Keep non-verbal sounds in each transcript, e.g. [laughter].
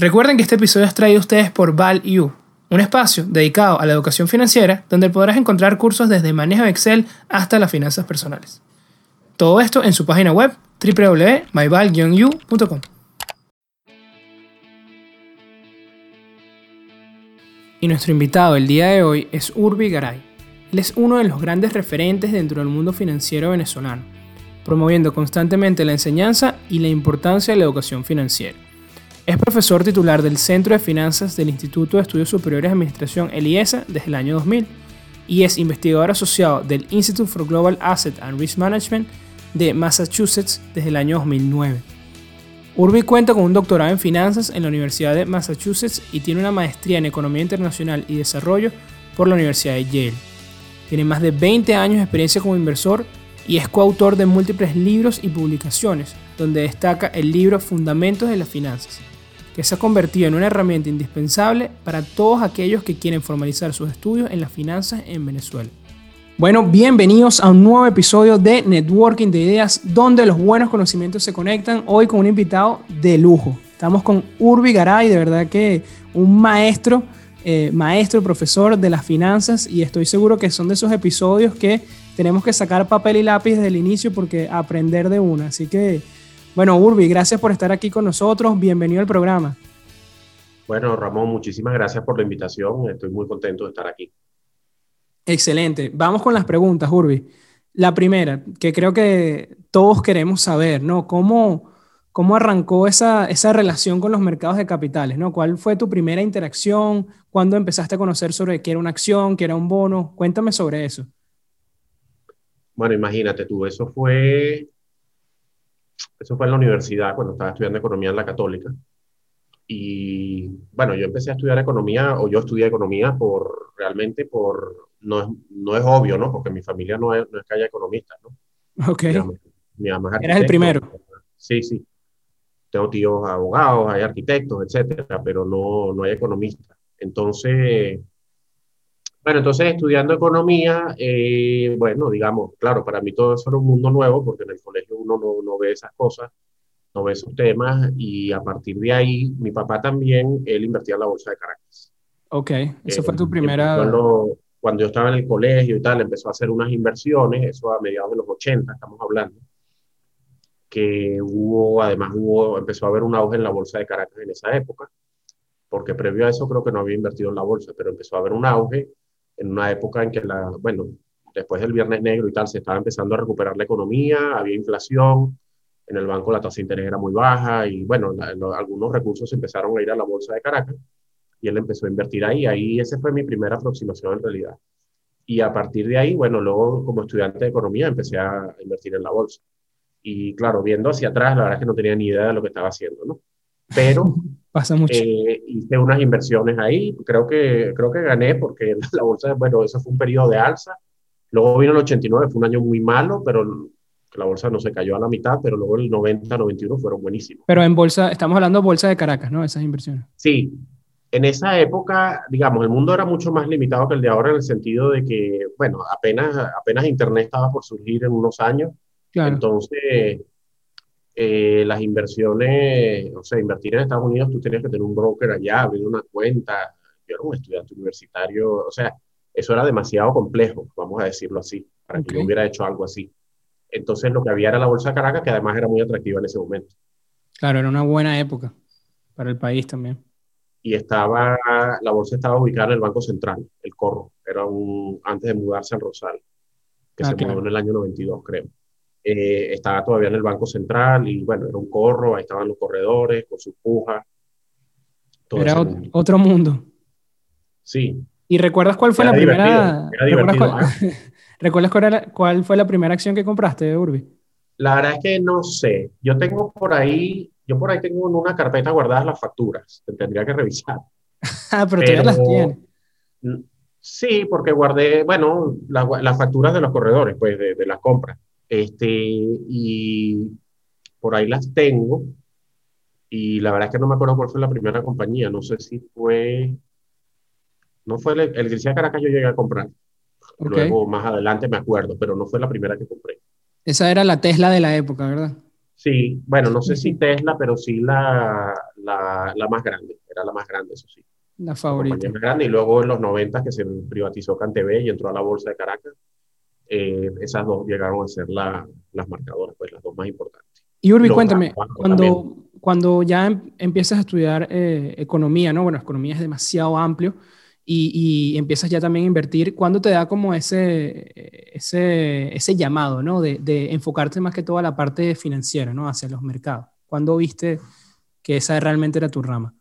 Recuerden que este episodio es traído a ustedes por ValU, un espacio dedicado a la educación financiera donde podrás encontrar cursos desde manejo de Excel hasta las finanzas personales. Todo esto en su página web www.myval-u.com. Y nuestro invitado el día de hoy es Urbi Garay. Él es uno de los grandes referentes dentro del mundo financiero venezolano, promoviendo constantemente la enseñanza y la importancia de la educación financiera. Es profesor titular del Centro de Finanzas del Instituto de Estudios Superiores de Administración ELIESA desde el año 2000 y es investigador asociado del Institute for Global Asset and Risk Management de Massachusetts desde el año 2009. Urbi cuenta con un doctorado en finanzas en la Universidad de Massachusetts y tiene una maestría en Economía Internacional y Desarrollo por la Universidad de Yale. Tiene más de 20 años de experiencia como inversor y es coautor de múltiples libros y publicaciones, donde destaca el libro Fundamentos de las Finanzas, que se ha convertido en una herramienta indispensable para todos aquellos que quieren formalizar sus estudios en las finanzas en Venezuela. Bueno, bienvenidos a un nuevo episodio de Networking de Ideas, donde los buenos conocimientos se conectan. Hoy con un invitado de lujo. Estamos con Urbi Garay, de verdad que un maestro, eh, maestro, profesor de las finanzas, y estoy seguro que son de esos episodios que tenemos que sacar papel y lápiz desde el inicio porque aprender de una. Así que bueno, Urbi, gracias por estar aquí con nosotros. Bienvenido al programa. Bueno, Ramón, muchísimas gracias por la invitación. Estoy muy contento de estar aquí. Excelente. Vamos con las preguntas, Urbi. La primera, que creo que todos queremos saber, ¿no? ¿Cómo, cómo arrancó esa, esa relación con los mercados de capitales, ¿no? ¿Cuál fue tu primera interacción? ¿Cuándo empezaste a conocer sobre qué era una acción, qué era un bono? Cuéntame sobre eso. Bueno, imagínate tú, eso fue eso fue en la universidad, cuando estaba estudiando economía en la católica. Y bueno, yo empecé a estudiar economía, o yo estudié economía por, realmente por, no es, no es obvio, ¿no? Porque mi familia no es, no es que haya economistas, ¿no? Ok. Mi, Eras el primero. Sí, sí. Tengo tíos abogados, hay arquitectos, etcétera, pero no, no hay economistas. Entonces, bueno, entonces estudiando economía, eh, bueno, digamos, claro, para mí todo eso era un mundo nuevo porque en el colegio uno no, no, ve esas cosas, no ve esos temas y a partir de ahí, mi papá también, él invertía en la bolsa de Caracas. Ok, esa fue tu primera... Cuando, cuando yo estaba en el colegio y tal, empezó a hacer unas inversiones, eso a mediados de los 80, estamos hablando, que hubo, además hubo, empezó a haber un auge en la bolsa de Caracas en esa época, porque previo a eso creo que no había invertido en la bolsa, pero empezó a haber un auge en una época en que, la, bueno, después del Viernes Negro y tal, se estaba empezando a recuperar la economía, había inflación, en el banco la tasa de interés era muy baja y, bueno, algunos recursos empezaron a ir a la bolsa de Caracas y él empezó a invertir ahí. Ahí esa fue mi primera aproximación en realidad. Y a partir de ahí, bueno, luego como estudiante de economía empecé a invertir en la bolsa. Y claro, viendo hacia atrás, la verdad es que no tenía ni idea de lo que estaba haciendo, ¿no? Pero [laughs] Pasa mucho. Eh, hice unas inversiones ahí, creo que, creo que gané porque [laughs] la bolsa, bueno, eso fue un periodo de alza. Luego vino el 89, fue un año muy malo, pero la bolsa no se cayó a la mitad, pero luego el 90, 91 fueron buenísimos. Pero en bolsa, estamos hablando de bolsa de Caracas, ¿no? Esas inversiones. Sí. En esa época, digamos, el mundo era mucho más limitado que el de ahora en el sentido de que, bueno, apenas, apenas Internet estaba por surgir en unos años. Claro. Entonces, eh, las inversiones, o sea, invertir en Estados Unidos, tú tenías que tener un broker allá, abrir una cuenta. Yo era un estudiante universitario, o sea, eso era demasiado complejo, vamos a decirlo así, para que yo hubiera hecho algo así. Entonces, lo que había era la Bolsa de Caracas, que además era muy atractiva en ese momento. Claro, era una buena época para el país también. Y estaba, la bolsa estaba ubicada en el Banco Central, el Corro, era un, antes de mudarse al Rosal, que ah, se mudó en el año 92, creo. Eh, estaba todavía en el Banco Central y bueno, era un corro, ahí estaban los corredores con sus pujas. Era otro mundo. Sí. ¿Y recuerdas cuál fue la primera? ¿Recuerdas, cuál. [laughs] ¿Recuerdas cuál, fue la primera acción que compraste de Urbi? La verdad es que no sé. Yo tengo por ahí, yo por ahí tengo en una carpeta guardadas las facturas. Tendría que revisar. [laughs] ah, pero, pero las tienes. Sí, porque guardé, bueno, las facturas de los corredores, pues, de, de las compras. Este, y por ahí las tengo. Y la verdad es que no me acuerdo cuál fue la primera compañía. No sé si fue. No fue el, el Grecia Caracas, yo llegué a comprar. Luego, más adelante me acuerdo, pero no fue la primera que compré. Esa era la Tesla de la época, ¿verdad? Sí, bueno, no sé si Tesla, pero sí la, la, la más grande, era la más grande, eso sí. La favorita. La más grande, y luego en los 90 que se privatizó CanTV y entró a la bolsa de Caracas, eh, esas dos llegaron a ser la, las marcadoras, pues las dos más importantes. Y Urbi, cuéntame, cuando, cuando ya em, empiezas a estudiar eh, economía, ¿no? Bueno, economía es demasiado amplio y, y, empiezas ya también a invertir, ¿cuándo te da como ese, ese, ese llamado, ¿no? De, de, enfocarte más que todo a la parte financiera, ¿no? Hacia los mercados. ¿Cuándo viste que esa realmente era tu rama?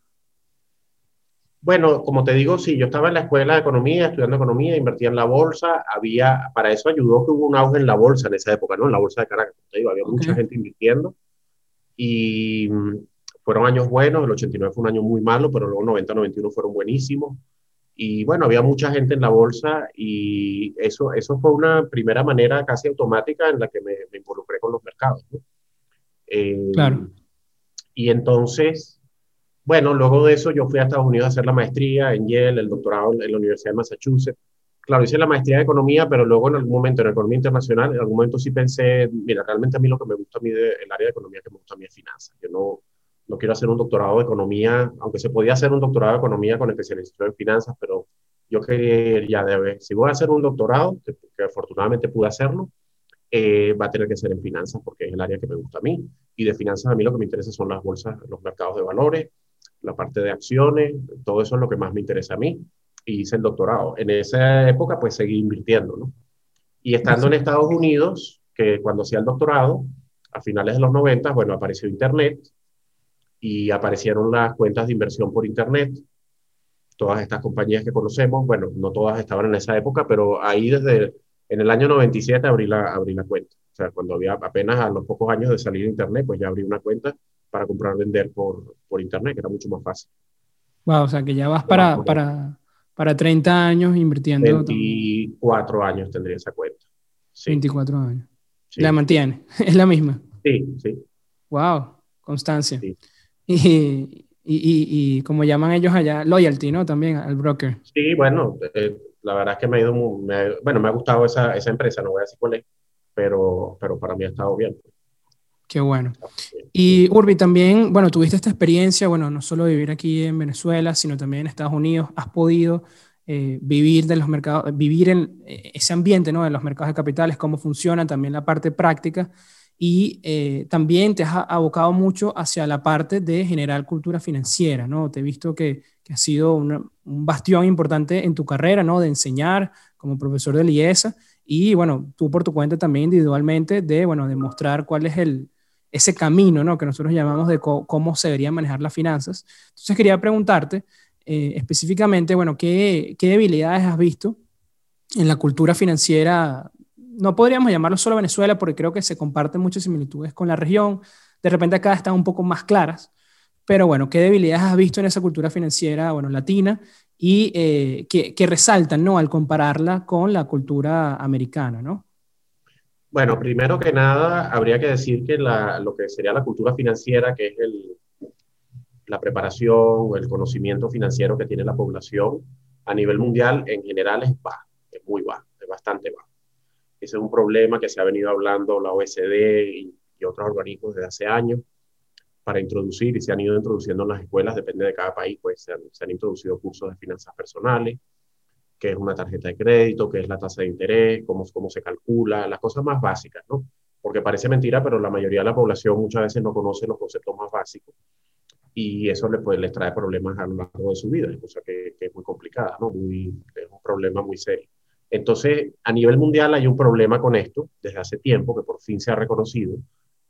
Bueno, como te digo, sí, yo estaba en la escuela de economía, estudiando economía, invertía en la bolsa, había, para eso ayudó que hubo un auge en la bolsa en esa época, ¿no? En la bolsa de Caracas, te digo, había okay. mucha gente invirtiendo y mm, fueron años buenos, el 89 fue un año muy malo, pero luego 90, 91 fueron buenísimos. Y bueno, había mucha gente en la bolsa y eso, eso fue una primera manera casi automática en la que me, me involucré con los mercados. ¿no? Eh, claro. Y entonces, bueno, luego de eso yo fui a Estados Unidos a hacer la maestría en Yale, el doctorado en la Universidad de Massachusetts. Claro, hice la maestría de economía, pero luego en algún momento en economía internacional, en algún momento sí pensé, mira, realmente a mí lo que me gusta a mí del área de economía que me gusta a mí es finanzas. Yo no, no quiero hacer un doctorado de economía, aunque se podía hacer un doctorado de economía con especialización en finanzas, pero yo quería si voy a hacer un doctorado, que, que afortunadamente pude hacerlo, eh, va a tener que ser en finanzas porque es el área que me gusta a mí. Y de finanzas a mí lo que me interesa son las bolsas, los mercados de valores, la parte de acciones, todo eso es lo que más me interesa a mí. Y hice el doctorado. En esa época, pues seguí invirtiendo, ¿no? Y estando en Estados Unidos, que cuando hacía el doctorado, a finales de los 90, bueno, apareció Internet y aparecieron las cuentas de inversión por Internet. Todas estas compañías que conocemos, bueno, no todas estaban en esa época, pero ahí desde en el año 97 abrí la, abrí la cuenta. O sea, cuando había apenas a los pocos años de salir Internet, pues ya abrí una cuenta para comprar, vender por, por Internet, que era mucho más fácil. Wow, o sea, que ya vas para, para, para 30 años invirtiendo. 24 años tendría esa cuenta. Sí. 24 años. Sí. ¿La mantiene? [laughs] ¿Es la misma? Sí, sí. Wow, constancia. Sí. Y, y, y, y, como llaman ellos allá, loyalty, ¿no? También al broker. Sí, bueno, eh, la verdad es que me ha ido muy, me, bueno, me ha gustado esa, esa empresa, no voy a decir cuál es, pero, pero para mí ha estado bien. Qué bueno. Y Urbi, también, bueno, tuviste esta experiencia, bueno, no solo vivir aquí en Venezuela, sino también en Estados Unidos. Has podido eh, vivir de los mercados, vivir en eh, ese ambiente, ¿no? De los mercados de capitales, cómo funciona, también la parte práctica. Y eh, también te has abocado mucho hacia la parte de generar cultura financiera, ¿no? Te he visto que, que ha sido una, un bastión importante en tu carrera, ¿no? De enseñar como profesor de IESA y, bueno, tú por tu cuenta también individualmente de, bueno, demostrar cuál es el, ese camino, ¿no? Que nosotros llamamos de cómo se deberían manejar las finanzas. Entonces quería preguntarte eh, específicamente, bueno, ¿qué, ¿qué debilidades has visto en la cultura financiera no podríamos llamarlo solo Venezuela porque creo que se comparten muchas similitudes con la región. De repente acá están un poco más claras. Pero bueno, ¿qué debilidades has visto en esa cultura financiera, bueno, latina y eh, que, que, resaltan, ¿no? Al compararla con la cultura americana, ¿no? Bueno, primero que nada, habría que decir que la, lo que sería la cultura financiera, que es el, la preparación o el conocimiento financiero que tiene la población a nivel mundial, en general es bajo, es muy bajo, es bastante bajo. Ese es un problema que se ha venido hablando la OECD y, y otros organismos desde hace años para introducir y se han ido introduciendo en las escuelas, depende de cada país, pues se han, se han introducido cursos de finanzas personales, qué es una tarjeta de crédito, qué es la tasa de interés, cómo, cómo se calcula, las cosas más básicas, ¿no? Porque parece mentira, pero la mayoría de la población muchas veces no conoce los conceptos más básicos y eso les, pues, les trae problemas a lo largo de su vida, cosa que, que es muy complicada, ¿no? Muy, es un problema muy serio. Entonces, a nivel mundial hay un problema con esto desde hace tiempo que por fin se ha reconocido.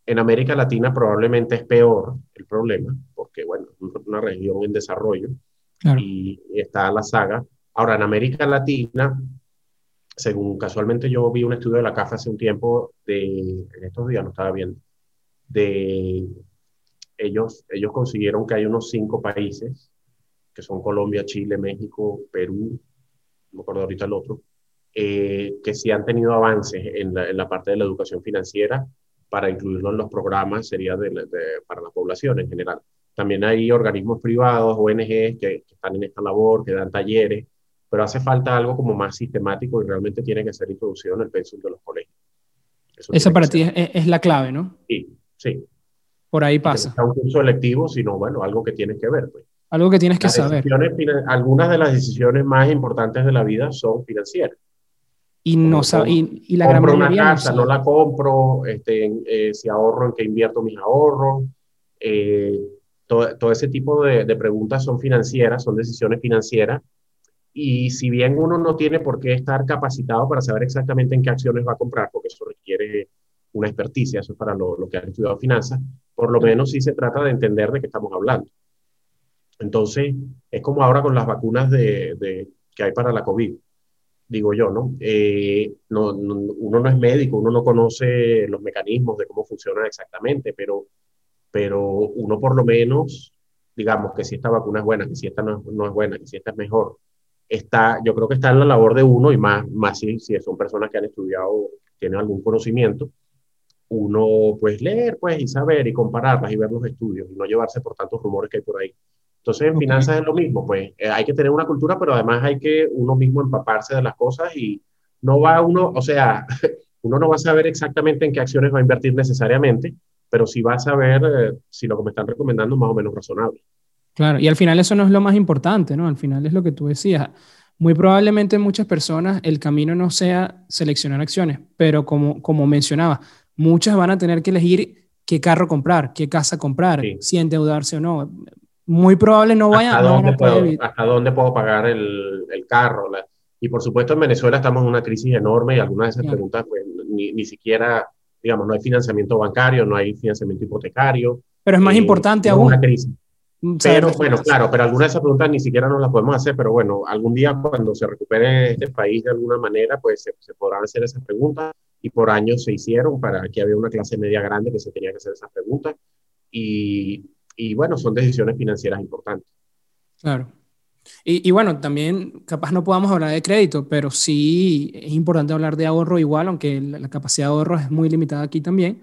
En América Latina probablemente es peor el problema, porque, bueno, es una región en desarrollo claro. y está la saga. Ahora, en América Latina, según casualmente yo vi un estudio de la CAF hace un tiempo, de, en estos días no estaba viendo, de ellos, ellos consiguieron que hay unos cinco países, que son Colombia, Chile, México, Perú, no me acuerdo ahorita el otro, eh, que sí han tenido avances en la, en la, parte de la educación financiera para incluirlo en los programas, sería de, de, para la población en general. También hay organismos privados, ONGs, que, que, están en esta labor, que dan talleres, pero hace falta algo como más sistemático y realmente tiene que ser introducido en el pensum de los colegios. Eso Esa para ti es, es, la clave, ¿no? Sí, sí. Por ahí pasa. No un curso electivo, sino, bueno, algo que tienes que ver. Pues. Algo que tienes que saber. Algunas de las decisiones más importantes de la vida son financieras. Y, no y, y, la compro una casa, no, la compro, este, eh, si ahorro, en qué invierto mis ahorros. Eh, todo, todo, ese tipo de, de, preguntas son financieras, son decisiones financieras. Y si bien uno no tiene por qué estar capacitado para saber exactamente en qué acciones va a comprar, porque eso requiere una experticia, eso es para lo, lo que han estudiado finanzas, por lo menos sí se trata de entender de qué estamos hablando. Entonces, es como ahora con las vacunas de, de que hay para la COVID digo yo, ¿no? Eh, no, Uno no es médico, uno no conoce los mecanismos de cómo funcionan exactamente, pero, pero uno por lo menos, digamos que si esta vacuna es buena, que si esta no, no es buena, que si esta es mejor, está, yo creo que está en la labor de uno y más, más si, si son personas que han estudiado, tienen algún conocimiento, uno pues leer pues y saber y compararlas y ver los estudios y no llevarse por tantos rumores que hay por ahí. Entonces, en finanzas es lo mismo, pues eh, hay que tener una cultura, pero además hay que uno mismo empaparse de las cosas y no va uno, o sea, [laughs] uno no va a saber exactamente en qué acciones va a invertir necesariamente, pero sí va a saber eh, si lo que me están recomendando es más o menos razonable. Claro, y al final eso no es lo más importante, ¿no? Al final es lo que tú decías. Muy probablemente muchas personas el camino no sea seleccionar acciones, pero como, como mencionaba, muchas van a tener que elegir qué carro comprar, qué casa comprar, si endeudarse o no muy probable no vaya ¿Hasta, dónde, puedo, ¿hasta dónde puedo pagar el, el carro? y por supuesto en Venezuela estamos en una crisis enorme y algunas de esas preguntas pues ni, ni, siquiera, digamos, no hay financiamiento bancario, no hay financiamiento hipotecario. Pero es más eh, importante aún. Una crisis. Mm, pero bueno, claro, pero algunas de esas preguntas ni siquiera nos las podemos hacer, pero bueno, algún día cuando se recupere este país de alguna manera, pues se, se podrán hacer esas preguntas y por años se hicieron para que había una clase media grande que se tenía que hacer esas preguntas y y bueno, son decisiones financieras importantes. Claro. Y, y, bueno, también capaz no podamos hablar de crédito, pero sí es importante hablar de ahorro igual, aunque la, capacidad de ahorro es muy limitada aquí también.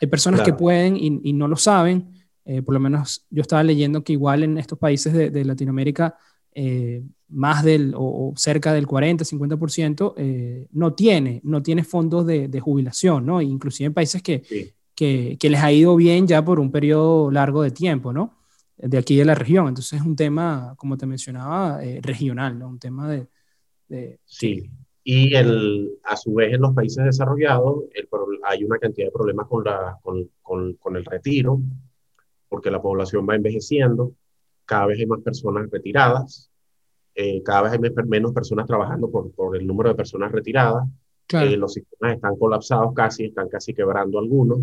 Hay personas que pueden y, y, no lo saben. Eh, por lo menos yo estaba leyendo que igual en estos países de, de Latinoamérica, eh, más del o, cerca del 40, 50% eh, no tiene, no tiene fondos de, de jubilación, ¿no? Inclusive en países que, que, les ha ido bien ya por un periodo largo de tiempo, ¿no? De aquí de la región. Entonces es un tema, como te mencionaba, eh, regional, ¿no? Un tema de... sí, y el, a su vez en los países desarrollados el, hay una cantidad de problemas con, la, con, con, con, el retiro, porque la población va envejeciendo, cada vez hay más personas retiradas, eh, cada vez hay menos personas trabajando por, por el número de personas retiradas, eh, los sistemas están colapsados casi, están casi quebrando algunos.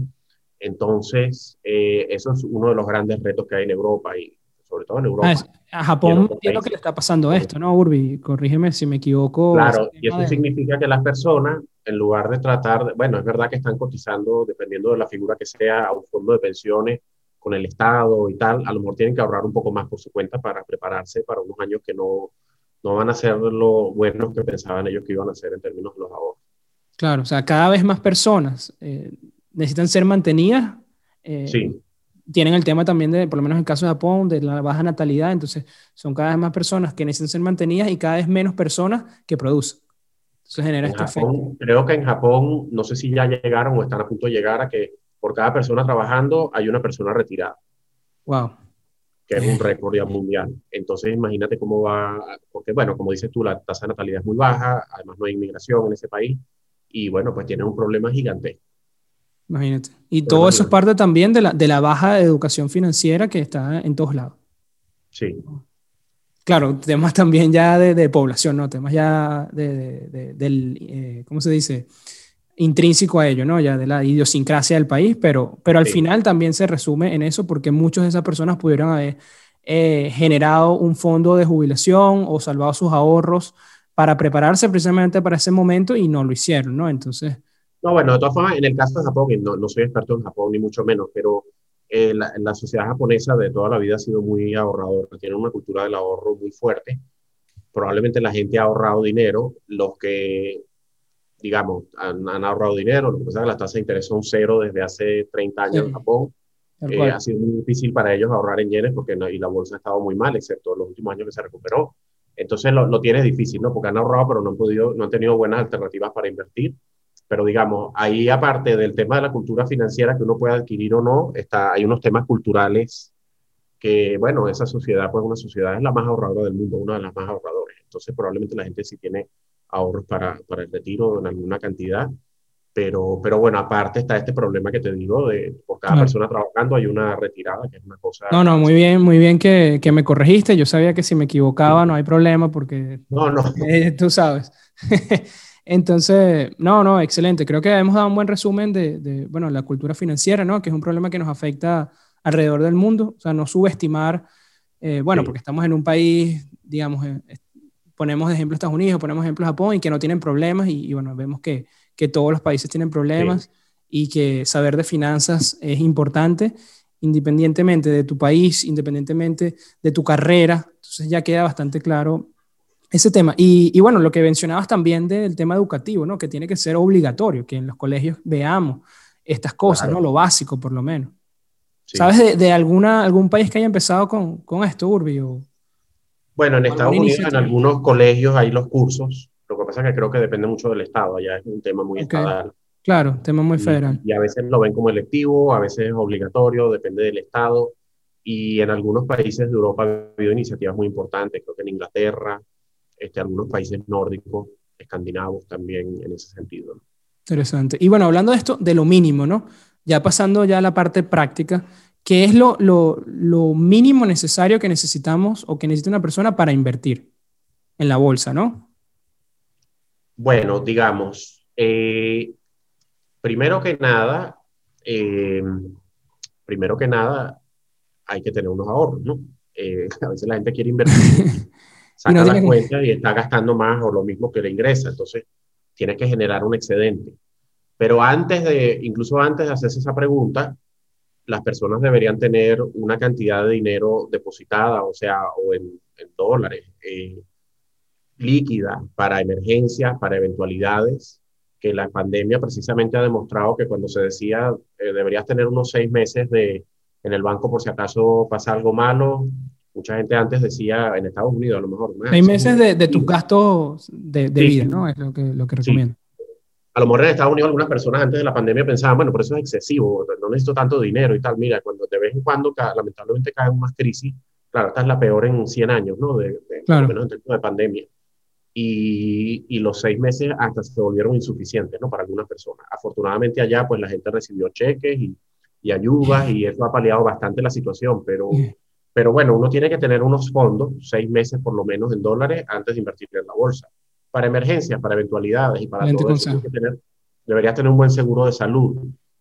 Entonces, eh, eso es uno de los grandes retos que hay en Europa y sobre todo en Europa. Ah, a Japón es lo que le está pasando esto, ¿no, Urbi? Corrígeme si me equivoco. Claro, y eso significa que las personas, en lugar de tratar, bueno, es verdad que están cotizando, dependiendo de la figura que sea, a un fondo de pensiones con el Estado y tal, a lo mejor tienen que ahorrar un poco más por su cuenta para prepararse para unos años que no, no van a ser lo buenos que pensaban ellos que iban a ser en términos de los ahorros. Claro, o sea, cada vez más personas eh, necesitan ser mantenidas. Eh, sí. Tienen el tema también de, por lo menos en el caso de Japón, de la baja natalidad, entonces son cada vez más personas que necesitan ser mantenidas y cada vez menos personas que producen. Entonces genera este efecto. Creo que en Japón, no sé si ya llegaron o están a punto de llegar a que por cada persona trabajando hay una persona retirada. Wow. Que es un récord ya mundial. Entonces imagínate cómo va, porque bueno, como dices tú, la tasa de natalidad es muy baja, además no hay inmigración en ese país y bueno, pues tiene un problema gigante. Imagínate. Y todo eso es parte también de la, de la baja educación financiera que está en todos lados. Sí. Claro, temas también ya de, de población, ¿no? Temas ya de, de, del, eh, ¿cómo se dice? Intrínseco a ello, ¿no? Ya de la idiosincrasia del país, pero, pero al final también se resume en eso porque muchas de esas personas pudieron haber eh, generado un fondo de jubilación o salvado sus ahorros para prepararse precisamente para ese momento y no lo hicieron, ¿no? Entonces... No, bueno, de todas formas, en el caso de Japón, no, no soy experto en Japón ni mucho menos, pero eh, la, la, sociedad japonesa de toda la vida ha sido muy ahorradora, tiene una cultura del ahorro muy fuerte. Probablemente la gente ha ahorrado dinero, los que, digamos, han, han ahorrado dinero, lo que pasa es que las tasas de interés son cero desde hace 30 años en Japón. Eh, ha sido muy difícil para ellos ahorrar en yenes porque y la bolsa ha estado muy mal, excepto los últimos años que se recuperó. Entonces lo, lo tienes difícil, ¿no? Porque han ahorrado, pero no han, podido, no han tenido buenas alternativas para invertir. pero digamos, ahí aparte del tema de la cultura financiera que uno puede adquirir o no, está, hay unos temas culturales que, bueno, esa sociedad, pues una sociedad es la más ahorradora del mundo, una de las más ahorradoras. Entonces, probablemente la gente sí tiene ahorros para, para el retiro en alguna cantidad, pero, pero bueno, aparte está este problema que te digo de por cada persona trabajando hay una retirada, que es una cosa... No, no, muy bien, muy bien que, que me corregiste. Yo sabía que si me equivocaba no hay problema porque... No, no. [laughs] Eh, tú sabes. [laughs] Entonces, no, no, excelente. Creo que hemos dado un buen resumen de, de, bueno, la cultura financiera, ¿no? Que es un problema que nos afecta alrededor del mundo. O sea, no subestimar, eh, bueno, porque estamos en un país, digamos, eh, ponemos de ejemplo Estados Unidos, ponemos ejemplo Japón y que no tienen problemas y, y bueno, vemos que que todos los países tienen problemas y que saber de finanzas es importante independientemente de tu país, independientemente de tu carrera. Entonces ya queda bastante claro ese tema. Y, bueno, lo que mencionabas también del tema educativo, ¿no? Que tiene que ser obligatorio, que en los colegios veamos estas cosas, ¿no? Lo básico, por lo menos. ¿Sabes de, alguna, algún país que haya empezado con, con esto, Urbi? Bueno, en Estados Unidos, en algunos colegios hay los cursos lo que pasa es que creo que depende mucho del Estado, ya es un tema muy estatal. Claro, tema muy federal. Y, a veces lo ven como electivo, a veces es obligatorio, depende del Estado. Y en algunos países de Europa ha habido iniciativas muy importantes, creo que en Inglaterra, este, algunos países nórdicos, escandinavos también en ese sentido. Interesante. Y bueno, hablando de esto, de lo mínimo, ¿no? Ya pasando ya a la parte práctica, ¿qué es lo, lo, lo mínimo necesario que necesitamos o que necesita una persona para invertir en la bolsa, ¿no? Bueno, digamos, eh, primero que nada, eh, primero que nada, hay que tener unos ahorros, ¿no? Eh, [laughs] a veces la gente quiere invertir, [laughs] saca la cuenta y está gastando más o lo mismo que le ingresa, entonces tiene que generar un excedente. Pero antes de, incluso antes de hacerse esa pregunta, las personas deberían tener una cantidad de dinero depositada, o sea, o en, dólares, líquida para emergencias, para eventualidades, que la pandemia precisamente ha demostrado que cuando se decía eh, deberías tener unos seis meses de, en el banco por si acaso pasa algo malo, mucha gente antes decía en Estados Unidos a lo mejor. Seis meses de, de tus gastos de, de vida, ¿no? Es lo que, lo que recomiendo. A lo mejor en Estados Unidos algunas personas antes de la pandemia pensaban, bueno, por eso es excesivo, no necesito tanto dinero y tal. Mira, cuando de vez en cuando lamentablemente caen más crisis, claro, esta es la peor en 100 años, ¿no? De, claro. menos en términos de pandemia y, y, los seis meses hasta se volvieron insuficientes, ¿no? Para algunas personas. Afortunadamente allá, pues la gente recibió cheques y, y ayudas y eso ha paliado bastante la situación, pero, pero bueno, uno tiene que tener unos fondos, seis meses por lo menos en dólares, antes de invertir en la bolsa. Para emergencias, para eventualidades y para todo eso, que tener, deberías tener un buen seguro de salud.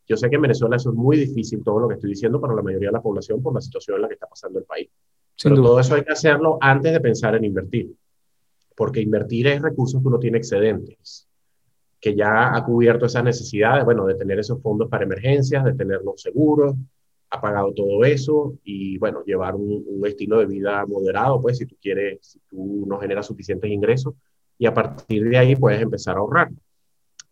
Yo sé que en Venezuela eso es muy difícil, todo lo que estoy diciendo, para la mayoría de la población por la situación en la que está pasando el país. pero todo eso hay que hacerlo antes de pensar en invertir porque invertir es recursos que uno tiene excedentes, que ya ha cubierto esas necesidades, bueno, de tener esos fondos para emergencias, de tener los seguros, ha pagado todo eso y, bueno, llevar un, estilo de vida moderado, pues, si tú quieres, si tú no generas suficientes ingresos, y a partir de ahí puedes empezar a ahorrar.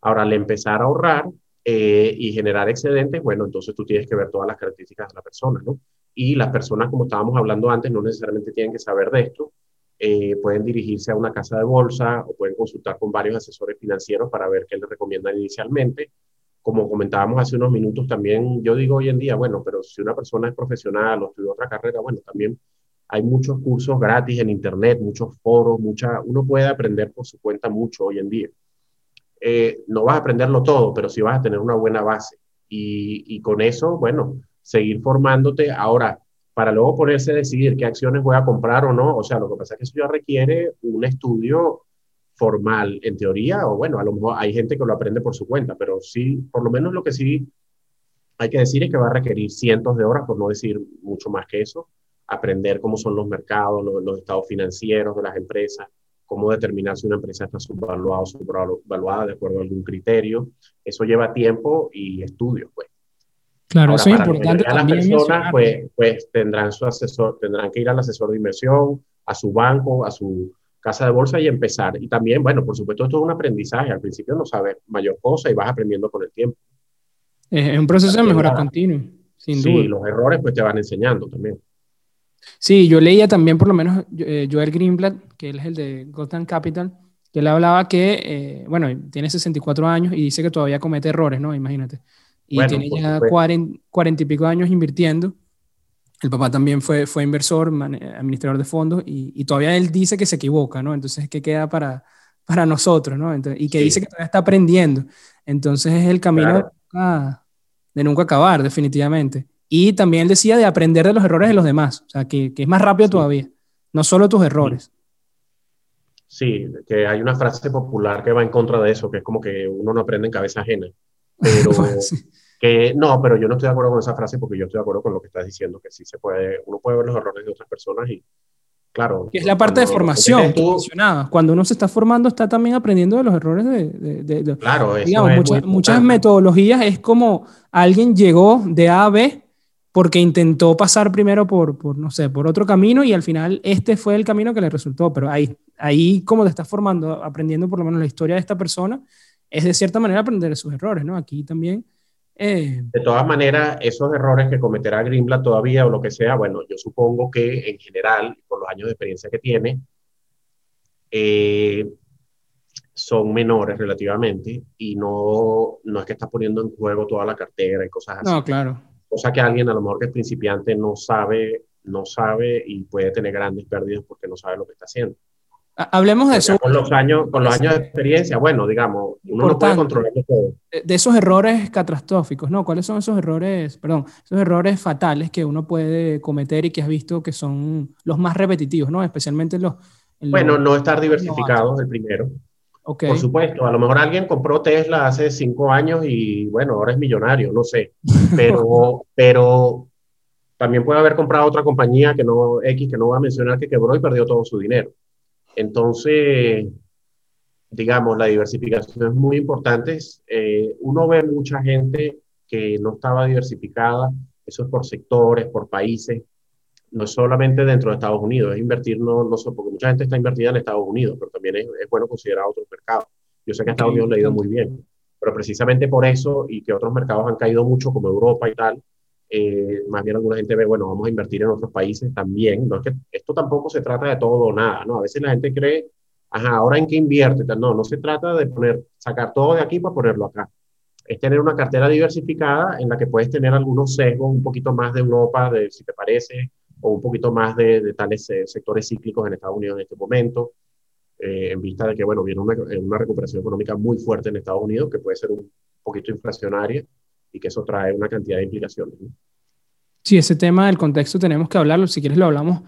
Ahora, al empezar a ahorrar eh, y generar excedentes, bueno, entonces tú tienes que ver todas las características de la persona, ¿no? Y las personas, como estábamos hablando antes, no necesariamente tienen que saber de esto, eh, pueden dirigirse a una casa de bolsa o pueden consultar con varios asesores financieros para ver qué les recomiendan inicialmente. Como comentábamos hace unos minutos, también yo digo hoy en día, bueno, pero si una persona es profesional o estudia otra carrera, bueno, también hay muchos cursos gratis en Internet, muchos foros, mucha, uno puede aprender por su cuenta mucho hoy en día. Eh, no vas a aprenderlo todo, pero sí vas a tener una buena base. Y, y con eso, bueno, seguir formándote. Ahora, para luego ponerse a decidir qué acciones voy a comprar o no. O sea, lo que pasa es que eso ya requiere un estudio formal, en teoría, o bueno, a lo mejor hay gente que lo aprende por su cuenta, pero sí, por lo menos lo que sí hay que decir es que va a requerir cientos de horas, por no decir mucho más que eso, aprender cómo son los mercados, los, estados financieros de las empresas, cómo determinar si una empresa está subvaluada o subvaluada de acuerdo a algún criterio. Eso lleva tiempo y estudios, pues. Claro, eso es importante. Las personas pues, pues tendrán su asesor, tendrán que ir al asesor de inversión, a su banco, a su casa de bolsa y empezar. Y también, bueno, por supuesto, esto es un aprendizaje. Al principio no sabes mayor cosa y vas aprendiendo con el tiempo. Es un proceso de mejora continua, sin duda. Sí, los errores pues te van enseñando también. Sí, yo leía también por lo menos eh, Joel Greenblatt, que él es el de Gotham Capital, que él hablaba que, eh, bueno, tiene 64 años y dice que todavía comete errores, ¿no? Imagínate. Y tiene ya 40, y pico años invirtiendo. El papá también fue, fue inversor, administrador de fondos, y, todavía él dice que se equivoca, ¿no? Entonces, ¿qué queda para, para nosotros, ¿no? y que dice que todavía está aprendiendo. Entonces, es el camino de, nunca, acabar, definitivamente. Y también él decía de aprender de los errores de los demás, o sea, que, que es más rápido todavía, no solo tus errores. Sí, que hay una frase popular que va en contra de eso, que es como que uno no aprende en cabeza ajena. Pero [laughs] que no, pero yo no estoy de acuerdo con esa frase porque yo estoy de acuerdo con lo que estás diciendo, que sí se puede, uno puede ver los errores de otras personas y claro. Que es la parte de formación, Cuando uno se está formando, está también aprendiendo de los errores de. de, claro, digamos, muchas metodologías es como alguien llegó de A a B porque intentó pasar primero por, por, no sé, por otro camino y al final este fue el camino que le resultó. Pero ahí, ahí como te estás formando, aprendiendo por lo menos la historia de esta persona, es de cierta manera aprender de sus errores, ¿no? Aquí también. Eh, de todas maneras, esos errores que cometerá Grimbla todavía o lo que sea, bueno, yo supongo que en general, por los años de experiencia que tiene, eh, son menores relativamente y no, no es que está poniendo en juego toda la cartera y cosas así. No, claro cosa que alguien a lo mejor que es principiante no sabe, no sabe y puede tener grandes pérdidas porque no sabe lo que está haciendo. Hablemos de eso. Con los años, con los años de experiencia, bueno, digamos, uno no puede controlar todo. De esos errores catastróficos, ¿no? ¿Cuáles son esos errores, perdón, esos errores fatales que uno puede cometer y que has visto que son los más repetitivos, ¿no? Especialmente los... bueno, no estar diversificado es el primero. Por supuesto, a lo mejor alguien compró Tesla hace cinco años y bueno, ahora es millonario, no sé. Pero, [laughs] pero también puede haber comprado otra compañía que no, X, que no voy a mencionar, que quebró y perdió todo su dinero. Entonces, digamos, la diversificación es muy importante. Eh, uno ve mucha gente que no estaba diversificada, eso es por sectores, por países no solamente dentro de Estados Unidos, es invertir, no, no porque mucha gente está invertida en Estados Unidos, pero también es, bueno considerar otros mercados. Yo sé que a Estados Unidos le ha ido muy bien, pero precisamente por eso y que otros mercados han caído mucho, como Europa y tal, eh, más bien alguna gente ve, bueno, vamos a invertir en otros países también. No es que esto tampoco se trata de todo o nada, ¿no? A veces la gente cree, ajá, ahora en qué invierte, no, no se trata de poner, sacar todo de aquí para ponerlo acá. Es tener una cartera diversificada en la que puedes tener algunos sesgos, un poquito más de Europa, de si te parece, o un poquito más de, tales eh, sectores cíclicos en Estados Unidos en este momento, eh, en vista de que, bueno, viene una, una, recuperación económica muy fuerte en Estados Unidos, que puede ser un poquito inflacionaria y que eso trae una cantidad de implicaciones. Sí, ese tema del contexto tenemos que hablarlo, si quieres lo hablamos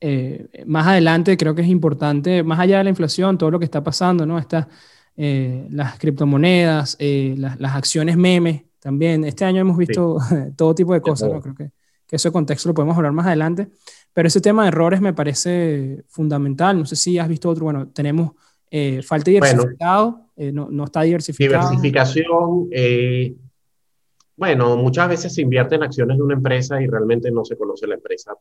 eh, más adelante, creo que es importante, más allá de la inflación, todo lo que está pasando, ¿no? Está, las criptomonedas, las, las, acciones memes también. Este año hemos visto [laughs] todo tipo de cosas, ¿no? Creo que que ese contexto lo podemos hablar más adelante, pero ese tema de errores me parece fundamental. No sé si has visto otro, bueno, tenemos eh, falta de diversificado, eh, no, no, está diversificado. Diversificación, eh, bueno, muchas veces se invierte en acciones de una empresa y realmente no se conoce la empresa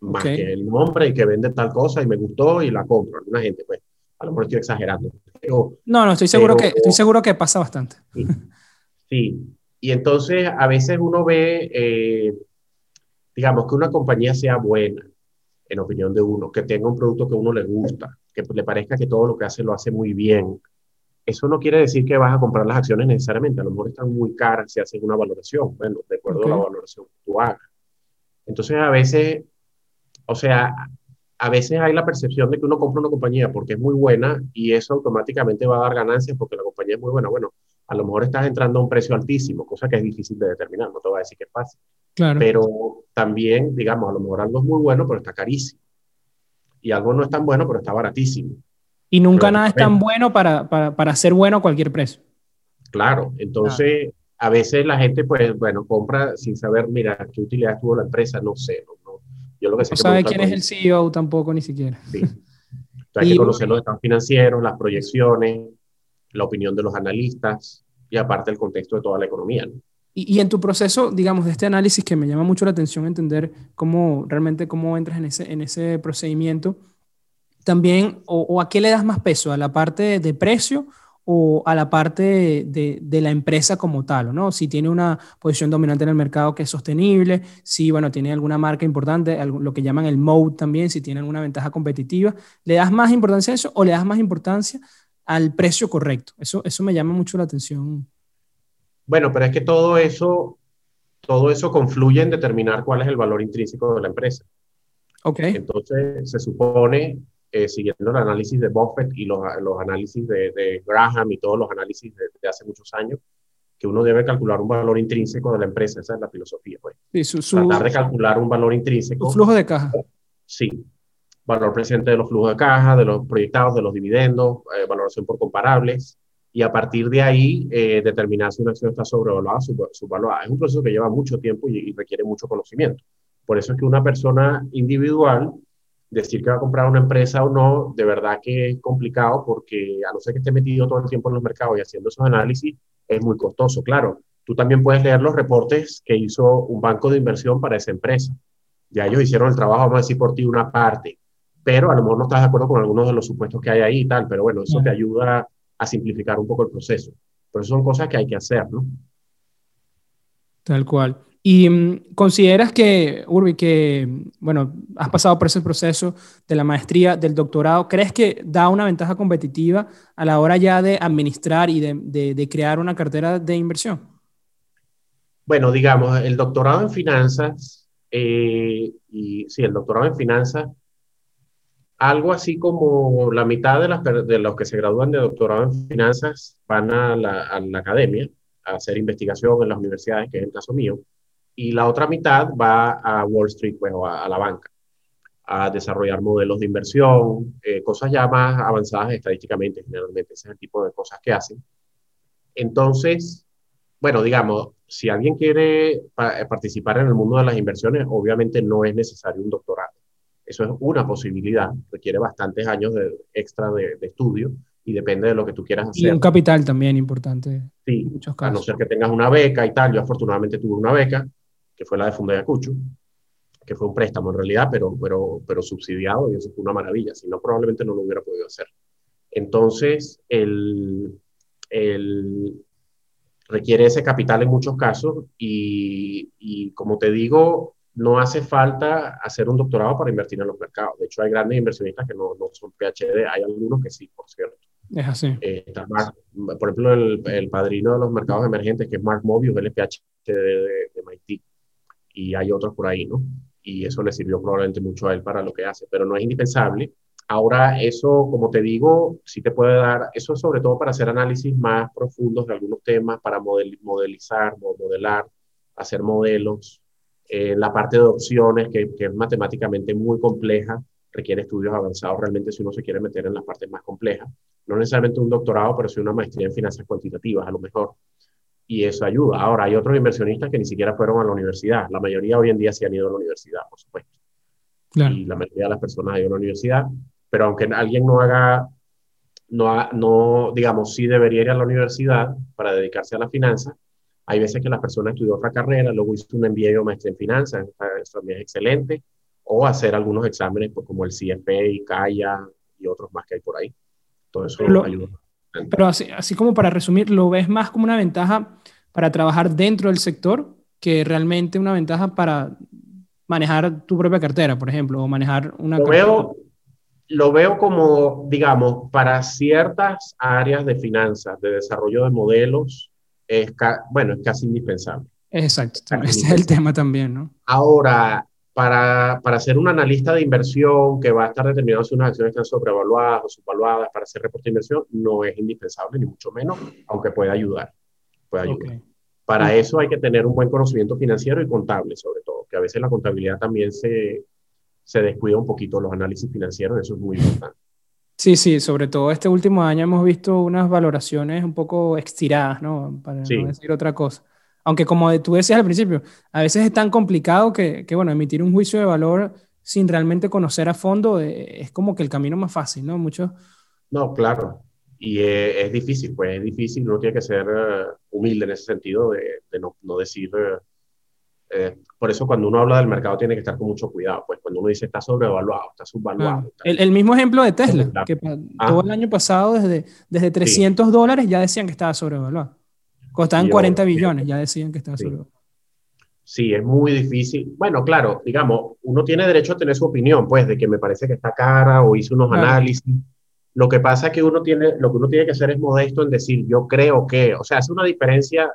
más que el nombre y que vende tal cosa y me gustó y la compro. Alguna gente, pues, a lo mejor estoy exagerando. no, no, estoy seguro, que, estoy seguro que pasa bastante. Sí, sí. y entonces a veces uno ve digamos, que una compañía sea buena, en opinión de uno, que tenga un producto que a uno le gusta, que le parezca que todo lo que hace lo hace muy bien. Eso no quiere decir que vas a comprar las acciones necesariamente, a lo mejor están muy caras si haces una valoración, bueno, de acuerdo a la valoración que tú hagas. Entonces, a veces, o sea, a veces hay la percepción de que uno compra una compañía porque es muy buena y eso automáticamente va a dar ganancias porque la compañía es muy buena. Bueno, a lo mejor estás entrando a un precio altísimo, cosa que es difícil de determinar, no te voy a decir que es fácil. Claro. Pero también, digamos, a lo mejor algo es muy bueno, pero está carísimo. Y algo no es tan bueno, pero está baratísimo. Y nunca nada es tan bueno para, para, para, ser bueno a cualquier precio. Claro, entonces a veces la gente, pues, bueno, compra sin saber, mira, qué utilidad tuvo la empresa, no sé. No, Yo lo que sé no sabe quién es el CEO tampoco, ni siquiera. Sí. hay [laughs] que conocer los estados financieros, las proyecciones, la opinión de los analistas y aparte el contexto de toda la economía. Y, en tu proceso, digamos, de este análisis que me llama mucho la atención entender cómo realmente cómo entras en ese, en ese procedimiento, también, o, a qué le das más peso, a la parte de precio o a la parte de, la empresa como tal, ¿no? Si tiene una posición dominante en el mercado que es sostenible, si, bueno, tiene alguna marca importante, lo que llaman el mode también, si tiene alguna ventaja competitiva, ¿le das más importancia a eso o le das más importancia al precio correcto? Eso, eso me llama mucho la atención. Bueno, pero es que todo eso, todo eso confluye en determinar cuál es el valor intrínseco de la empresa. Ok. Entonces, se supone eh, siguiendo el análisis de Buffett y los, los análisis de, de, Graham y todos los análisis de, hace muchos años, que uno debe calcular un valor intrínseco de la empresa. Esa es la filosofía. Pues. Tratar de calcular un valor intrínseco. Un flujo de caja. Sí. Valor presente de los flujos de caja, de los proyectados, de los dividendos, eh, valoración por comparables. Y a partir de ahí, eh, determinar si una acción está sobrevaluada o subvaluada. Es un proceso que lleva mucho tiempo y requiere mucho conocimiento. Por eso es que una persona individual decir que va a comprar una empresa o no, de verdad que es complicado porque a no ser que esté metido todo el tiempo en los mercados y haciendo esos análisis, es muy costoso. Claro, tú también puedes leer los reportes que hizo un banco de inversión para esa empresa. Ya ellos hicieron el trabajo, vamos a decir, por ti una parte, pero a lo mejor no estás de acuerdo con algunos de los supuestos que hay ahí y tal, pero bueno, eso te ayuda a simplificar un poco el proceso. Pero son cosas que hay que hacer, ¿no? Tal cual. ¿Y mm, consideras que, Urbi, que, bueno, has pasado por ese proceso de la maestría, del doctorado, ¿crees que da una ventaja competitiva a la hora ya de administrar y de, de, crear una cartera de inversión? Bueno, digamos, el doctorado en finanzas, eh, y sí, el doctorado en finanzas, algo así como la mitad de, las, de los que se gradúan de doctorado en finanzas van a la, academia a hacer investigación en las universidades, que es el caso mío y la otra mitad va a Wall Street, pues, o a, la banca, a desarrollar modelos de inversión, eh, cosas ya más avanzadas estadísticamente, generalmente, ese es el tipo de cosas que hacen. Entonces, bueno, digamos, si alguien quiere eh, participar en el mundo de las inversiones, obviamente no es necesario un doctorado. Eso es una posibilidad, requiere bastantes años de, extra de, de estudio, y depende de lo que tú quieras hacer. Y un capital también importante. Sí, muchos casos. a no ser que tengas una beca y tal. Yo afortunadamente tuve una beca, que fue la de Funda Ayacucho, que fue un préstamo en realidad, pero, pero, pero subsidiado y eso fue una maravilla, si no probablemente no lo hubiera podido hacer. Entonces, el, el, requiere ese capital en muchos casos y, y, como te digo, no hace falta hacer un doctorado para invertir en los mercados. De hecho, hay grandes inversionistas que no, no son PhD, hay algunos que sí, por cierto. Es así. Eh, por ejemplo, el, el, padrino de los mercados emergentes, que es Mark Mobius, él es PhD de, de, de MIT y hay otros por ahí, ¿no? Y eso le sirvió probablemente mucho a él para lo que hace, pero no es indispensable. Ahora, eso, como te digo, sí te puede dar, eso sobre todo para hacer análisis más profundos de algunos temas, para modelizar, modelar, hacer modelos. Eh, la parte de opciones, que, que es matemáticamente muy compleja, requiere estudios avanzados realmente si uno se quiere meter en las partes más complejas. No necesariamente un doctorado, pero sí una maestría en finanzas cuantitativas, a lo mejor y eso ayuda. Ahora, hay otros inversionistas que ni siquiera fueron a la universidad. La mayoría hoy en día sí han ido a la universidad, por supuesto. Y la mayoría de las personas han ido a la universidad, pero aunque alguien no haga, no, no, digamos, sí debería ir a la universidad para dedicarse a la finanza, hay veces que la persona estudió otra carrera, luego hizo un MBA o maestría en finanzas, eso también es excelente, o hacer algunos exámenes pues, como el CFP, CAIA y otros más que hay por ahí. Todo eso ayuda. Pero así, así como para resumir, ¿lo ves más como una ventaja para trabajar dentro del sector que realmente una ventaja para manejar tu propia cartera, por ejemplo, o manejar una... Lo veo, lo veo como, digamos, para ciertas áreas de finanzas, de desarrollo de modelos, es bueno, es casi indispensable. Exacto, ese es el tema también, ¿no? Ahora, para, para ser un analista de inversión que va a estar determinando si unas acciones están sobrevaluadas o subvaluadas para hacer reporte de inversión, no es indispensable, ni mucho menos, aunque puede ayudar. Puede ayudar. Para eso hay que tener un buen conocimiento financiero y contable, sobre todo, que a veces la contabilidad también se, se descuida un poquito los análisis financieros, eso es muy importante. Sí, sí, sobre todo este último año hemos visto unas valoraciones un poco estiradas, ¿no? Para no decir otra cosa. Aunque como tú decías al principio, a veces es tan complicado que, que bueno, emitir un juicio de valor sin realmente conocer a fondo eh, es como que el camino más fácil, ¿no? Muchos... No, claro. Y es, difícil, pues es difícil, uno tiene que ser eh, humilde en ese sentido de, de no, no, decir eh, por eso cuando uno habla del mercado tiene que estar con mucho cuidado, pues cuando uno dice está sobrevaluado, está subvaluado. El, mismo ejemplo de Tesla, que ah. todo el año pasado desde, desde 300 dólares ya decían que estaba sobrevaluado. Costaban 40 billones, ya decían que estaba sobrevaluado. Sí, es muy difícil. Bueno, claro, digamos, uno tiene derecho a tener su opinión, pues, de que me parece que está cara o hice unos análisis. Lo que pasa es que uno tiene, lo que uno tiene que hacer es modesto en decir, yo creo que, o sea, hace una diferencia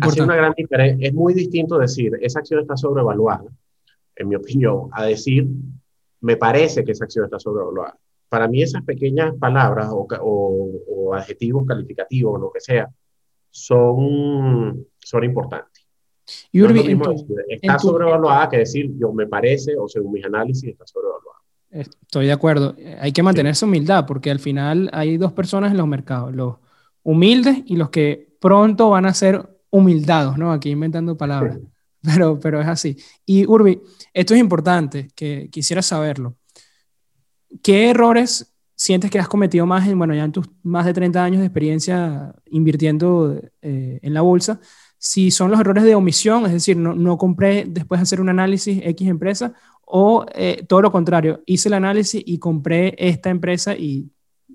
Hace una gran diferencia. Es muy distinto decir, esa acción está sobrevaluada, en mi [laughs] opinión, a decir, me parece que esa acción está sobrevaluada. Para mí esas pequeñas palabras o, o, adjetivos calificativos o lo que sea son, son importantes. Y Urbi, está sobrevaluada que decir yo me parece o según mis análisis está sobrevaluada. Estoy de acuerdo. Hay que mantener esa humildad porque al final hay dos personas en los mercados, los humildes y los que pronto van a ser humildados, ¿no? Aquí inventando palabras, [laughs] pero, pero es así. Y Urbi, esto es importante, que quisiera saberlo. ¿Qué errores sientes que has cometido más en, bueno, ya en tus más de 30 años de experiencia invirtiendo eh, en la bolsa? Si son los errores de omisión, es decir, no, no compré después de hacer un análisis X empresa, o eh, todo lo contrario, hice el análisis y compré esta empresa y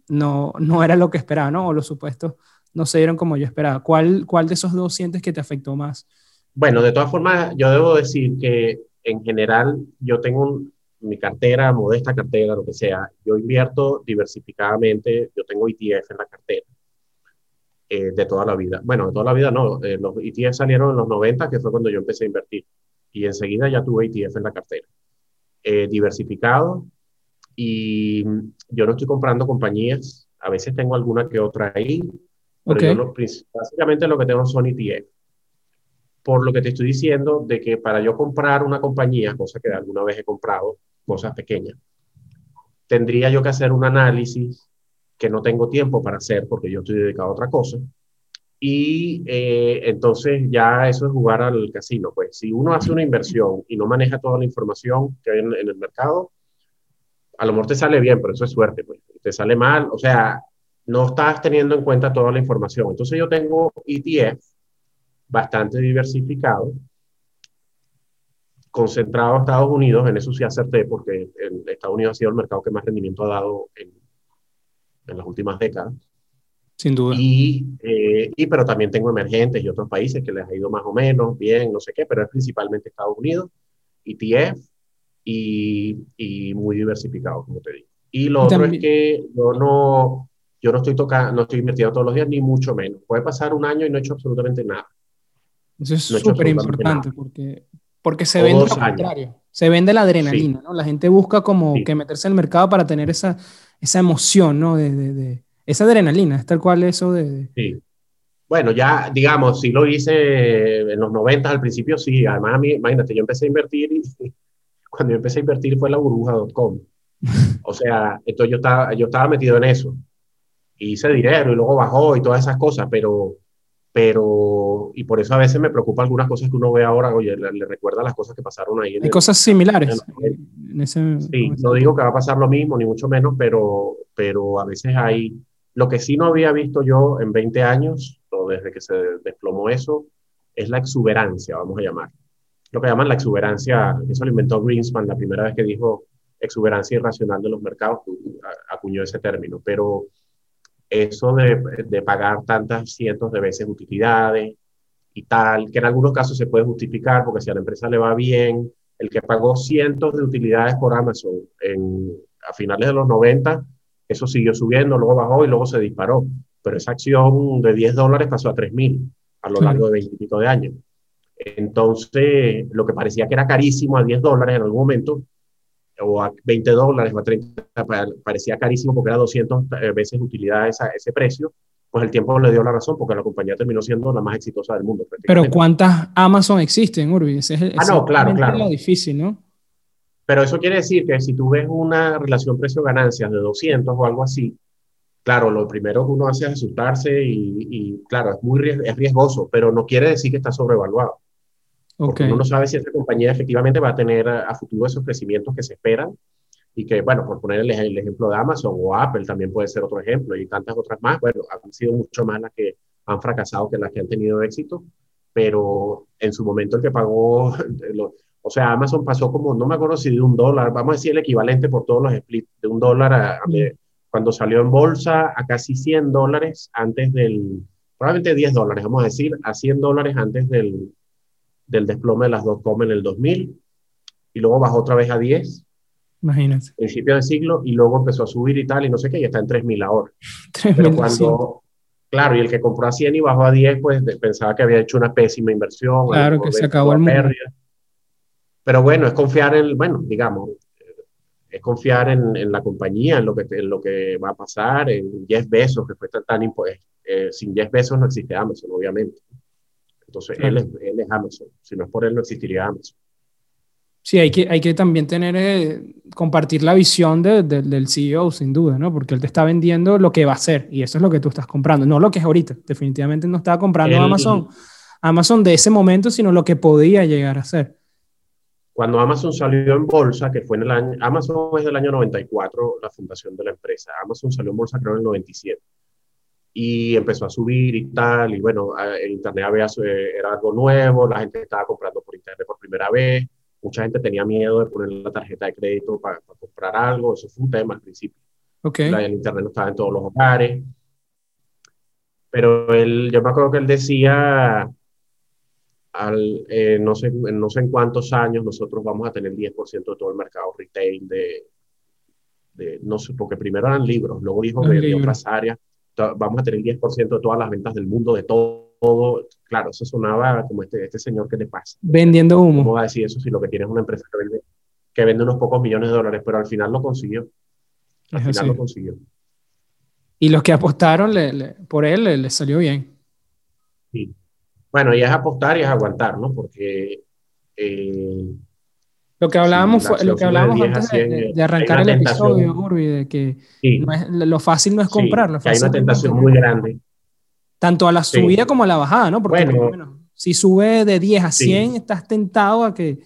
no, no era lo que esperaba, ¿no? O los supuestos no se dieron como yo esperaba. ¿Cuál, ¿Cuál de esos dos sientes que te afectó más? Bueno, de todas formas, yo debo decir que en general yo tengo mi cartera, modesta cartera, lo que sea, yo invierto diversificadamente, yo tengo ETF en la cartera. Eh, de toda la vida. Bueno, de toda la vida no, eh, los ETF salieron en los 90, que fue cuando yo empecé a invertir. Y enseguida ya tuve ETF en la cartera. Eh, diversificado y yo no estoy comprando compañías, a veces tengo alguna que otra ahí, pero básicamente lo que tengo son ETF. Por lo que te estoy diciendo de que para yo comprar una compañía, cosa que alguna vez he comprado, cosas pequeñas, tendría yo que hacer un análisis que no tengo tiempo para hacer porque yo estoy dedicado a otra cosa. Y eh, entonces ya eso es jugar al casino. Pues si uno hace una inversión y no maneja toda la información que hay en, en el mercado, a lo mejor te sale bien, pero eso es suerte. Pues. Te sale mal, o sea, no estás teniendo en cuenta toda la información. Entonces yo tengo ETF bastante diversificado, concentrado a Estados Unidos, en eso sí acerté porque Estados Unidos ha sido el mercado que más rendimiento ha dado en, en las últimas décadas. Sin duda. Y, eh, y, pero también tengo emergentes y otros países que les ha ido más o menos bien, no sé qué, pero es principalmente Estados Unidos, ETF y, y muy diversificado, como te digo. Y lo otro es que yo no, yo no estoy tocando, no estoy invirtiendo todos los días, ni mucho menos. Puede pasar un año y no he hecho absolutamente nada. Eso es súper importante porque, porque se vende lo contrario. Se vende la adrenalina, ¿no? La gente busca como que meterse en el mercado para tener esa, esa emoción, ¿no? De, de, esa adrenalina, es tal cual eso de... Sí. Bueno, ya, digamos, sí lo hice en los 90 al principio, sí. Además, a mí, imagínate, yo empecé a invertir y [laughs] cuando yo empecé a invertir fue la burbuja.com. [laughs] O sea, entonces yo estaba, yo estaba metido en eso hice dinero y luego bajó y todas esas cosas, pero, pero, y por eso a veces me preocupa algunas cosas que uno ve ahora, oye, le, recuerda las cosas que pasaron ahí. Hay cosas similares. sí, no digo que va a pasar lo mismo, ni mucho menos, pero, pero a veces hay, lo que sí no había visto yo en 20 años, o desde que se desplomó eso, es la exuberancia, vamos a llamar. Lo que llaman la exuberancia, eso lo inventó Greenspan la primera vez que dijo exuberancia irracional de los mercados, acuñó ese término, pero eso de, de, pagar tantas cientos de veces utilidades y tal, que en algunos casos se puede justificar porque si a la empresa le va bien, el que pagó cientos de utilidades por Amazon en, a finales de los 90, eso siguió subiendo, luego bajó y luego se disparó. Pero esa acción de 10 dólares pasó a 3 mil a lo largo de 20 y pico de años. Entonces, lo que parecía que era carísimo a 10 dólares en algún momento, o a 20 dólares o a 30, parecía carísimo porque era 200 eh, veces utilidad esa, ese precio, pues el tiempo le dio la razón porque la compañía terminó siendo la más exitosa del mundo. Pero ¿cuántas Amazon existen, Urbi? Ese es, ah, no, claro, claro. lo difícil, ¿no? Pero eso quiere decir que si tú ves una relación precio-ganancias de 200 o algo así, claro, lo primero que uno hace es asustarse y, y claro, es muy es riesgoso, pero no quiere decir que está sobrevaluado. Porque uno no sabe si esta compañía efectivamente va a tener a, futuro esos crecimientos que se esperan. Y que, bueno, por poner el, ejemplo de Amazon o Apple también puede ser otro ejemplo y tantas otras más, bueno, han sido mucho más las que han fracasado que las que han tenido éxito, pero en su momento el que pagó, [laughs] o sea, Amazon pasó como, no me acuerdo si de un dólar, vamos a decir el equivalente por todos los splits, de un dólar a, cuando salió en bolsa a casi 100 dólares antes del, probablemente 10 dólares, vamos a decir, a 100 dólares antes del, del desplome de las dot-com en el 2000, y luego bajó otra vez a 10. Imagínate. Principio del siglo, y luego empezó a subir y tal, y no sé qué, y está en 3.000 ahora. [laughs] 3, Pero cuando, claro, y el que compró a 100 y bajó a 10, pues pensaba que había hecho una pésima inversión. Claro, que se acabó el pérdida. Pero bueno, es confiar en, bueno, digamos, es confiar en, en, la compañía, en lo, que, en lo que va a pasar, en 10 besos, que fue tan, tan eh, sin 10 besos no existe Amazon, obviamente. Entonces, él, es, él es Amazon. Si no es por él, no existiría Amazon. Sí, hay que, hay que también tener, eh, compartir la visión del CEO, sin duda, ¿no? Porque él te está vendiendo lo que va a ser y eso es lo que tú estás comprando, no lo que es ahorita. Definitivamente no estaba comprando Amazon, Amazon de ese momento, sino lo que podía llegar a ser. Cuando Amazon salió en bolsa, que fue en el año, Amazon es del año 94, la fundación de la empresa. Amazon salió en bolsa creo en el 97 y empezó a subir y tal, y bueno, el Internet había, era algo nuevo, la gente estaba comprando por Internet por primera vez Mucha gente tenía miedo de poner la tarjeta de crédito para, comprar algo, eso fue un tema al principio. Okay. el internet no estaba en todos los hogares. Pero él, yo me acuerdo que él decía, al, eh, no, sé, no sé en cuántos años nosotros vamos a tener 10% de todo el mercado retail de, de, no sé, porque primero eran libros, luego dijo que de otras áreas, vamos a tener 10% de todas las ventas del mundo, de todo todo, claro, eso sonaba como este, este señor que le pasa. Vendiendo humo. ¿Cómo va a decir eso si lo que tiene es una empresa que vende, que vende unos pocos millones de dólares, pero al final lo consiguió. Al final lo consiguió. Y los que apostaron por él le, salió bien. Sí. Bueno, y es apostar y es aguantar, ¿no? Porque... Eh, lo que hablábamos, fue, lo que hablábamos antes de, arrancar el episodio, Urbi, de que lo fácil no es comprar. lo fácil hay una tentación muy grande tanto a la subida como a la bajada, ¿no? Porque bueno, si sube de 10 a 100, estás tentado a, que,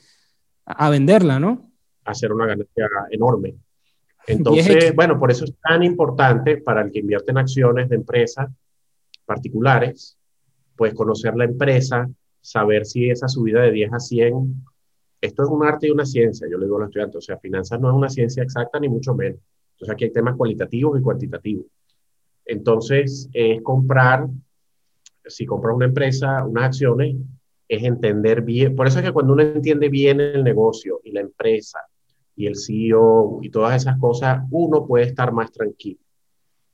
a venderla, ¿no? Hacer una ganancia enorme. [laughs] Entonces, bueno, por eso es tan importante para el que invierte en acciones de empresas particulares, pues conocer la empresa, saber si esa subida de 10 a 100, esto es un arte y una ciencia, yo le digo a los estudiantes, o sea, finanzas no es una ciencia exacta ni mucho menos. Entonces aquí hay temas cualitativos y cuantitativos. Entonces, es comprar si compras una empresa, unas acciones, es entender bien. Por eso es que cuando uno entiende bien el negocio y la empresa y el CEO y todas esas cosas, uno puede estar más tranquilo,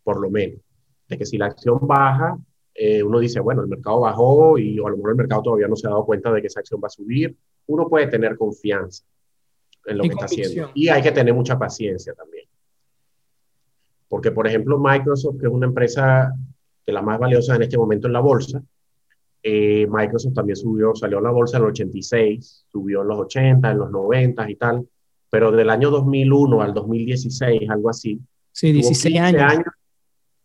por lo menos. De que si la acción baja, eh, uno dice, bueno, el mercado bajó y a lo mejor el mercado todavía no se ha dado cuenta de que esa acción va a subir. Uno puede tener confianza en lo que está haciendo. Y hay que tener mucha paciencia también. Porque, por ejemplo, Microsoft, que es una empresa de las más valiosas en este momento en la bolsa. Eh, Microsoft también subió, salió a la bolsa en el 86, subió en los 80, en los 90 y tal, pero del año 2001 al 2016, algo así. Sí, 16 años.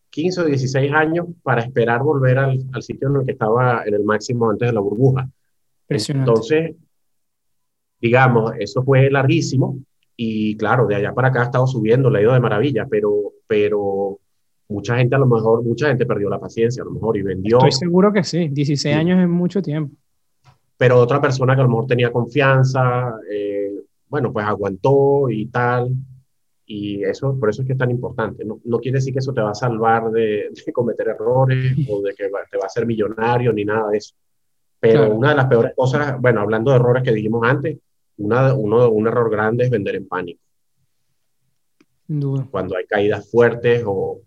15 o 16 años para esperar volver al, al, sitio en el que estaba en el máximo antes de la burbuja. Entonces, digamos, eso fue larguísimo y claro, de allá para acá ha estado subiendo, le ha ido de maravilla, pero, pero mucha gente a lo mejor, mucha gente perdió la paciencia a lo mejor y vendió. Estoy seguro que sí, 16 años es mucho tiempo. Pero otra persona que a lo mejor tenía confianza, eh, bueno, pues aguantó y tal. Y eso, por eso es que es tan importante. No, no quiere decir que eso te va a salvar de, cometer errores o de que te va a hacer millonario ni nada de eso. Pero una de las peores cosas, bueno, hablando de errores que dijimos antes, una, uno, un error grande es vender en pánico. Sin duda. Cuando hay caídas fuertes o,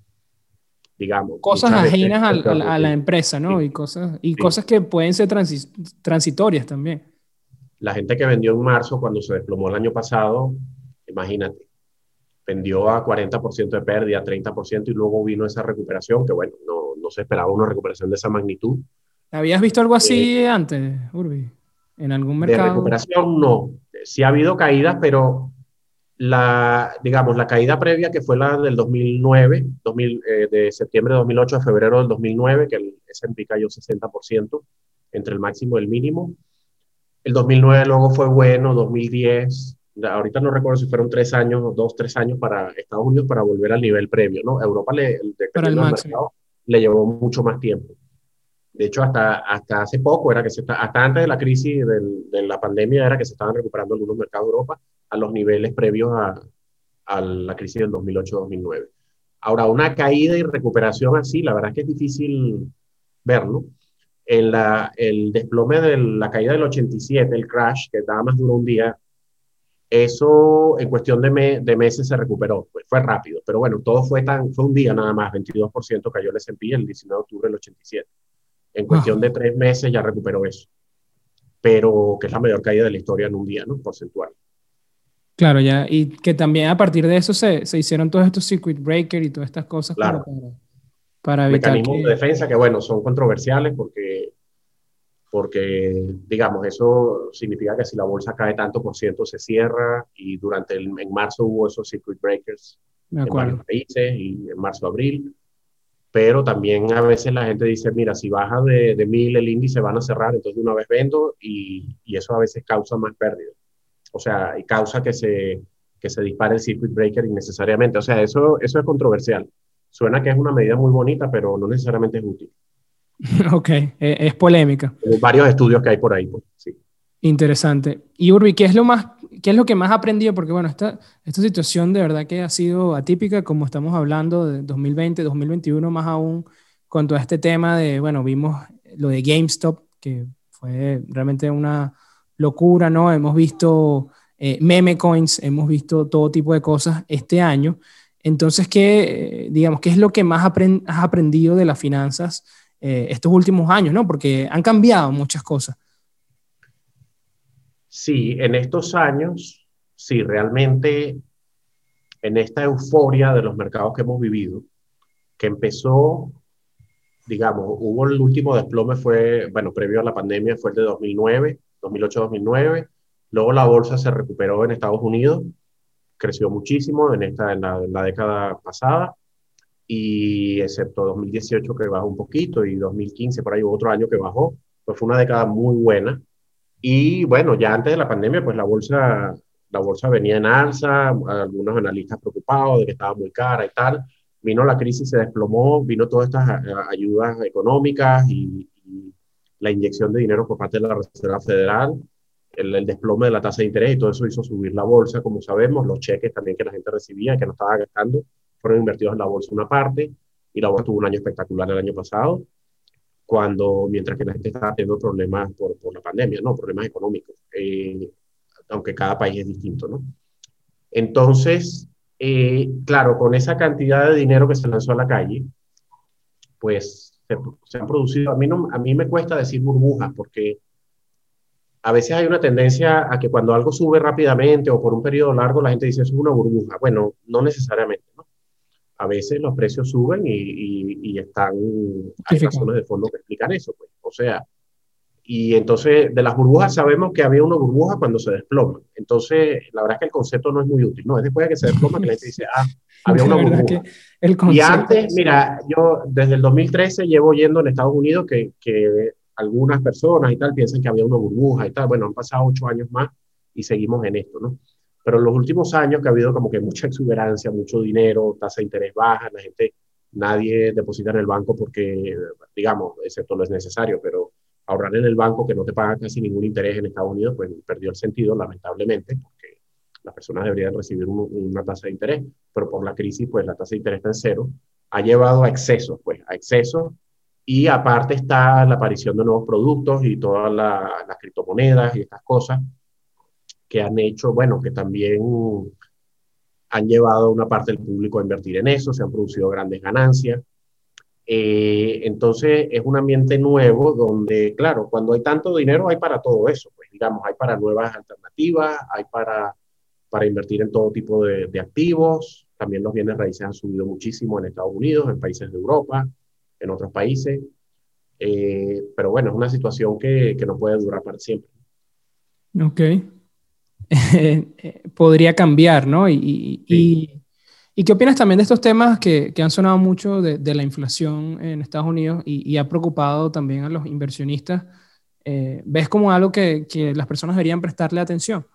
digamos. Cosas ajenas a, la empresa, ¿no? Y, cosas, y cosas que pueden ser transitorias también. La gente que vendió en marzo, cuando se desplomó el año pasado, imagínate, vendió a 40% de pérdida, 30%, y luego vino esa recuperación, que bueno, no, no se esperaba una recuperación de esa magnitud. ¿Habías visto algo así eh, antes, Urbi? ¿En algún mercado? De recuperación no. Sí ha habido caídas, pero la, digamos, la caída previa que fue la del 2009, 2000, eh, de septiembre de 2008 a febrero del 2009, que el S&P cayó 60% entre el máximo y el mínimo. El 2009 luego fue bueno, 2010, ahorita no recuerdo si fueron tres años, dos, tres años para Estados Unidos para volver al nivel previo, ¿no? Europa le, el, mercado, le llevó mucho más tiempo. De hecho, hasta, hasta hace poco, era que se hasta antes de la crisis de la pandemia, era que se estaban recuperando algunos mercados de Europa a los niveles previos a, la crisis del 2008-2009. Ahora, una caída y recuperación así, la verdad es que es difícil verlo. En la, el desplome de la caída del 87, el crash, que nada más duró un día, eso en cuestión de, de meses se recuperó, pues fue rápido, pero bueno, todo fue tan, fue un día nada más, 22% cayó el S&P el 19 de octubre del 87. En cuestión de tres meses ya recuperó eso, pero que es la mayor caída de la historia en un día, ¿no? Porcentual. Claro, ya, y que también a partir de eso se, se hicieron todos estos circuit breakers y todas estas cosas claro. para, evitar Mecanismos de defensa que, bueno, son controversiales porque porque, digamos, eso significa que si la bolsa cae tanto por ciento se cierra y durante el, en marzo hubo esos circuit breakers en varios países y en marzo, abril, pero también a veces la gente dice, mira, si baja de, de mil el índice van a cerrar, entonces de una vez vendo y, y, eso a veces causa más pérdida. O sea, y causa que se, que se dispare el circuit breaker innecesariamente. O sea, eso, eso es controversial. Suena que es una medida muy bonita, pero no necesariamente es útil. [laughs] Ok, e, es polémica. varios estudios que hay por ahí, pues, sí. Interesante. Y Urbi, ¿qué es lo más, qué es lo que más ha aprendido? Porque bueno, esta, esta situación de verdad que ha sido atípica, como estamos hablando de 2020, 2021, más aún con todo este tema de, bueno, vimos lo de GameStop, que fue realmente una locura, ¿no? Hemos visto eh, meme coins, hemos visto todo tipo de cosas este año. Entonces, ¿qué, digamos, qué es lo que más has aprendido de las finanzas? Eh, estos últimos años, ¿no? Porque han cambiado muchas cosas. Sí, en estos años, sí, realmente en esta euforia de los mercados que hemos vivido, que empezó, digamos, hubo el último desplome, fue, bueno, previo a la pandemia, fue el de 2009, 2008-2009, luego la bolsa se recuperó en Estados Unidos, creció muchísimo en, esta, en la década pasada, y excepto 2018 que bajó un poquito y 2015 por ahí hubo otro año que bajó, pues fue una década muy buena. Y bueno, ya antes de la pandemia, pues la bolsa, la bolsa venía en alza, algunos analistas preocupados de que estaba muy cara y tal. Vino la crisis, se desplomó, vino todas estas eh, ayudas económicas y, la inyección de dinero por parte de la Reserva Federal, el, el, desplome de la tasa de interés y todo eso hizo subir la bolsa, como sabemos, los cheques también que la gente recibía, que no estaba gastando, fueron invertidos en la bolsa una parte, y la bolsa tuvo un año espectacular el año pasado, cuando, mientras que la gente estaba teniendo problemas por, por la pandemia, ¿no? Problemas económicos, eh, aunque cada país es distinto, ¿no? Entonces, eh, claro, con esa cantidad de dinero que se lanzó a la calle, pues se, se han producido, a mí, no, a mí me cuesta decir burbujas, porque a veces hay una tendencia a que cuando algo sube rápidamente o por un periodo largo, la gente dice, eso es una burbuja. Bueno, no necesariamente. A veces los precios suben y, y, están, hay razones de fondo que explican eso, pues. O sea, y entonces de las burbujas sabemos que había una burbuja cuando se desploma. Entonces, la verdad es que el concepto no es muy útil, ¿no? Es después de que se desploma que la gente dice, ah, [laughs] había una burbuja. y antes, mira, yo desde el 2013 llevo yendo en Estados Unidos que, que algunas personas y tal piensan que había una burbuja y tal. Bueno, han pasado ocho años más y seguimos en esto, ¿no? Pero en los últimos años que ha habido como que mucha exuberancia, mucho dinero, tasa de interés baja, la gente, nadie deposita en el banco porque, digamos, excepto lo es necesario, pero ahorrar en el banco que no te paga casi ningún interés en Estados Unidos, pues perdió el sentido, lamentablemente, porque las personas deberían recibir una tasa de interés, pero por la crisis, pues la tasa de interés está en cero, ha llevado a excesos, pues, a excesos, y aparte está la aparición de nuevos productos y todas las criptomonedas y estas cosas que han hecho, bueno, que también han llevado una parte del público a invertir en eso, se han producido grandes ganancias. Eh, entonces es un ambiente nuevo donde, claro, cuando hay tanto dinero hay para todo eso, pues digamos, hay para nuevas alternativas, hay para, para invertir en todo tipo de, de activos, también los bienes raíces han subido muchísimo en Estados Unidos, en países de Europa, en otros países, eh, pero bueno, es una situación que, que no puede durar para siempre. Ok. [laughs] podría cambiar, ¿no? Y, y, qué opinas también de estos temas que, que han sonado mucho de, de, la inflación en Estados Unidos y, ha preocupado también a los inversionistas? Eh, ¿Ves como algo que, que, las personas deberían prestarle atención?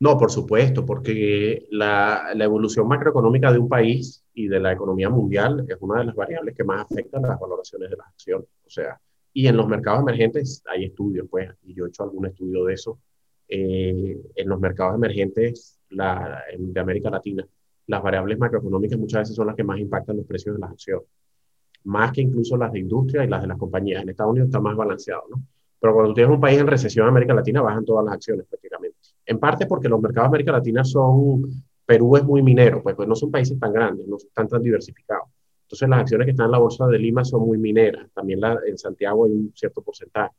No, por supuesto, porque la, la, evolución macroeconómica de un país y de la economía mundial es una de las variables que más afectan a las valoraciones de las acciones. O sea, y en los mercados emergentes hay estudios, pues, y yo he hecho algún estudio de eso. Eh, en los mercados emergentes la, de América Latina, las variables macroeconómicas muchas veces son las que más impactan los precios de las acciones, más que incluso las de industria y las de las compañías. En Estados Unidos está más balanceado, ¿no? Pero cuando tú tienes un país en recesión en América Latina, bajan todas las acciones prácticamente. En parte porque los mercados de América Latina son, Perú es muy minero, pues, pues no son países tan grandes, no están tan diversificados. Entonces las acciones que están en la bolsa de Lima son muy mineras, también la, en Santiago hay un cierto porcentaje.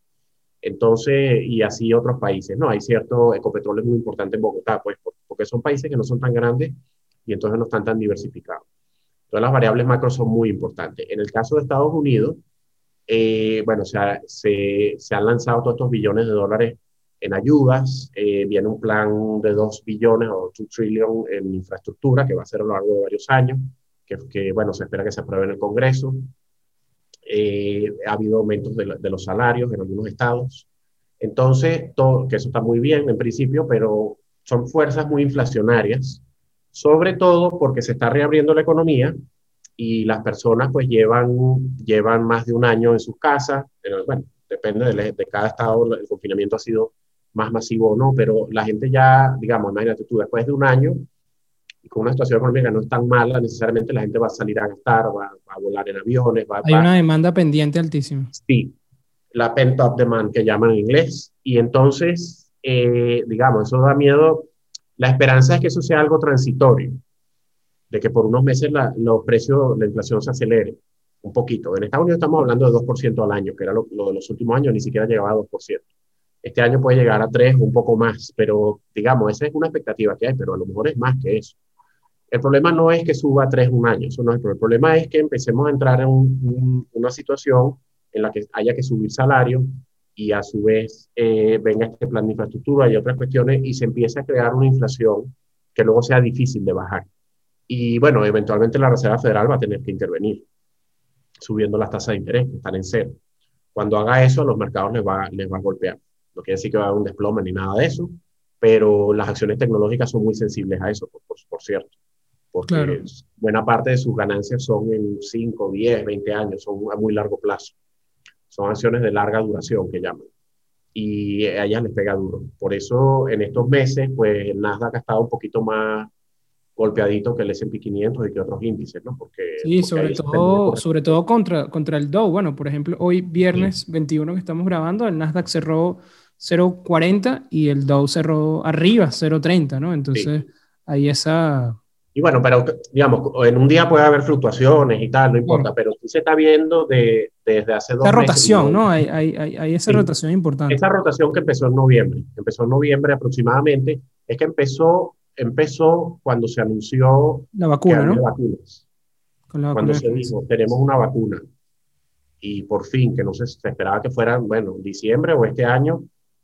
Entonces, y así otros países, ¿no? Hay cierto Ecopetrol muy importante en Bogotá, pues porque son países que no son tan grandes y entonces no están tan diversificados. Entonces las variables macro son muy importantes. En el caso de Estados Unidos, eh, bueno, se, se han lanzado todos estos billones de dólares en ayudas, eh, viene un plan de 2 billones o 2 trillion en infraestructura que va a ser a lo largo de varios años, que, que bueno, se espera que se apruebe en el Congreso. Eh, ha habido aumentos de, de, los salarios en algunos estados. Entonces, todo, que eso está muy bien en principio, pero son fuerzas muy inflacionarias, sobre todo porque se está reabriendo la economía y las personas pues llevan, llevan más de un año en sus casas. Bueno, depende de, de cada estado, el confinamiento ha sido más masivo o no, pero la gente ya, digamos, imagínate tú, después de un año y con una situación económica no es tan mala, necesariamente la gente va a salir a gastar, va, a volar en aviones. Va, Hay una demanda pendiente altísima. Sí, la pent-up demand que llaman en inglés. Y entonces, eh, digamos, eso da miedo. La esperanza es que eso sea algo transitorio, de que por unos meses la, los precios, la inflación se acelere un poquito. En Estados Unidos estamos hablando de 2% al año, que era lo, lo de los últimos años, ni siquiera llegaba a 2%. Este año puede llegar a 3, un poco más, pero digamos, esa es una expectativa que hay, pero a lo mejor es más que eso. El problema no es que suba 3 un año, eso no es el problema. Es que empecemos a entrar en un, una situación en la que haya que subir salario y a su vez eh, venga este plan de infraestructura y otras cuestiones y se empiece a crear una inflación que luego sea difícil de bajar. Y bueno, eventualmente la Reserva Federal va a tener que intervenir, subiendo las tasas de interés, que están en cero. Cuando haga eso, los mercados les va, les va a golpear. No quiere decir que va a haber un desplome ni nada de eso, pero las acciones tecnológicas son muy sensibles a eso, por, cierto. Porque buena parte de sus ganancias son en 5, 10, 20 años, son a muy largo plazo. Son acciones de larga duración que llaman. Y a ellas les pega duro. Por eso en estos meses, pues el Nasdaq ha estado un poquito más golpeadito que el S&P 500 y que otros índices, ¿no? Porque, sí, sobre todo, sobre todo contra, contra el Dow. Bueno, por ejemplo, hoy viernes 21 que estamos grabando, el Nasdaq cerró 0.40 y el Dow cerró arriba 0.30, ¿no? Entonces, ahí esa... Y bueno, pero digamos, en un día puede haber fluctuaciones y tal, no importa, pero sí se está viendo de, desde hace dos Esa rotación, ¿no? Hay, hay, hay, esa rotación importante. Esa rotación que empezó en noviembre, empezó en noviembre aproximadamente, es que empezó, empezó cuando se anunció la vacuna, ¿no? Vacunas. cuando se dijo, tenemos una vacuna. Y por fin, que no se, se esperaba que fuera, bueno, diciembre o este año,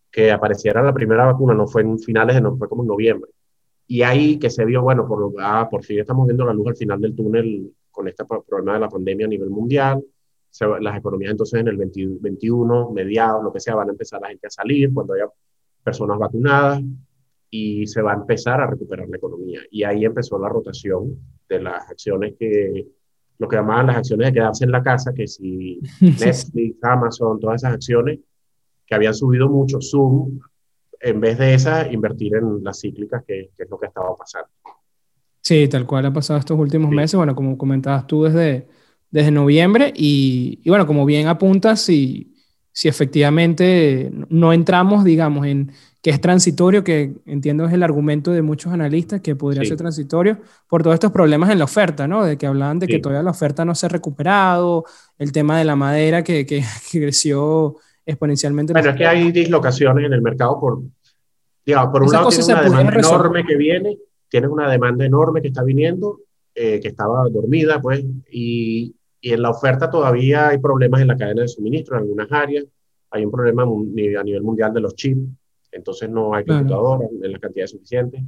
que apareciera la primera vacuna, no fue en finales de no fue como en noviembre. Y ahí que se vio, bueno, por, ah, por fin estamos viendo la luz al final del túnel con este problema de la pandemia a nivel mundial. las economías entonces en el 2021, mediados, lo que sea, van a empezar la gente a salir cuando haya personas vacunadas y se va a empezar a recuperar la economía. Y ahí empezó la rotación de las acciones que, lo que llamaban las acciones de quedarse en la casa, que si [laughs] Netflix, Amazon, todas esas acciones, que habían subido mucho Zoom, en vez de esa, invertir en las cíclicas, que, es lo que estaba pasando. Sí, tal cual ha pasado estos últimos meses, bueno, como comentabas tú desde, desde noviembre, y, y bueno, como bien apuntas, si, si efectivamente no entramos, digamos, en que es transitorio, que entiendo es el argumento de muchos analistas, que podría ser transitorio por todos estos problemas en la oferta, ¿no? De que hablaban de que todavía la oferta no se ha recuperado, el tema de la madera que, que, [laughs] que creció exponencialmente. Bueno, es que hay dislocaciones en el mercado por, digamos, por un lado tienes una demanda enorme que viene, tienes una demanda enorme que está viniendo, eh, que estaba dormida, pues, y, y, en la oferta todavía hay problemas en la cadena de suministro en algunas áreas, hay un problema a nivel mundial de los chips, entonces no hay computadoras en la cantidad suficiente,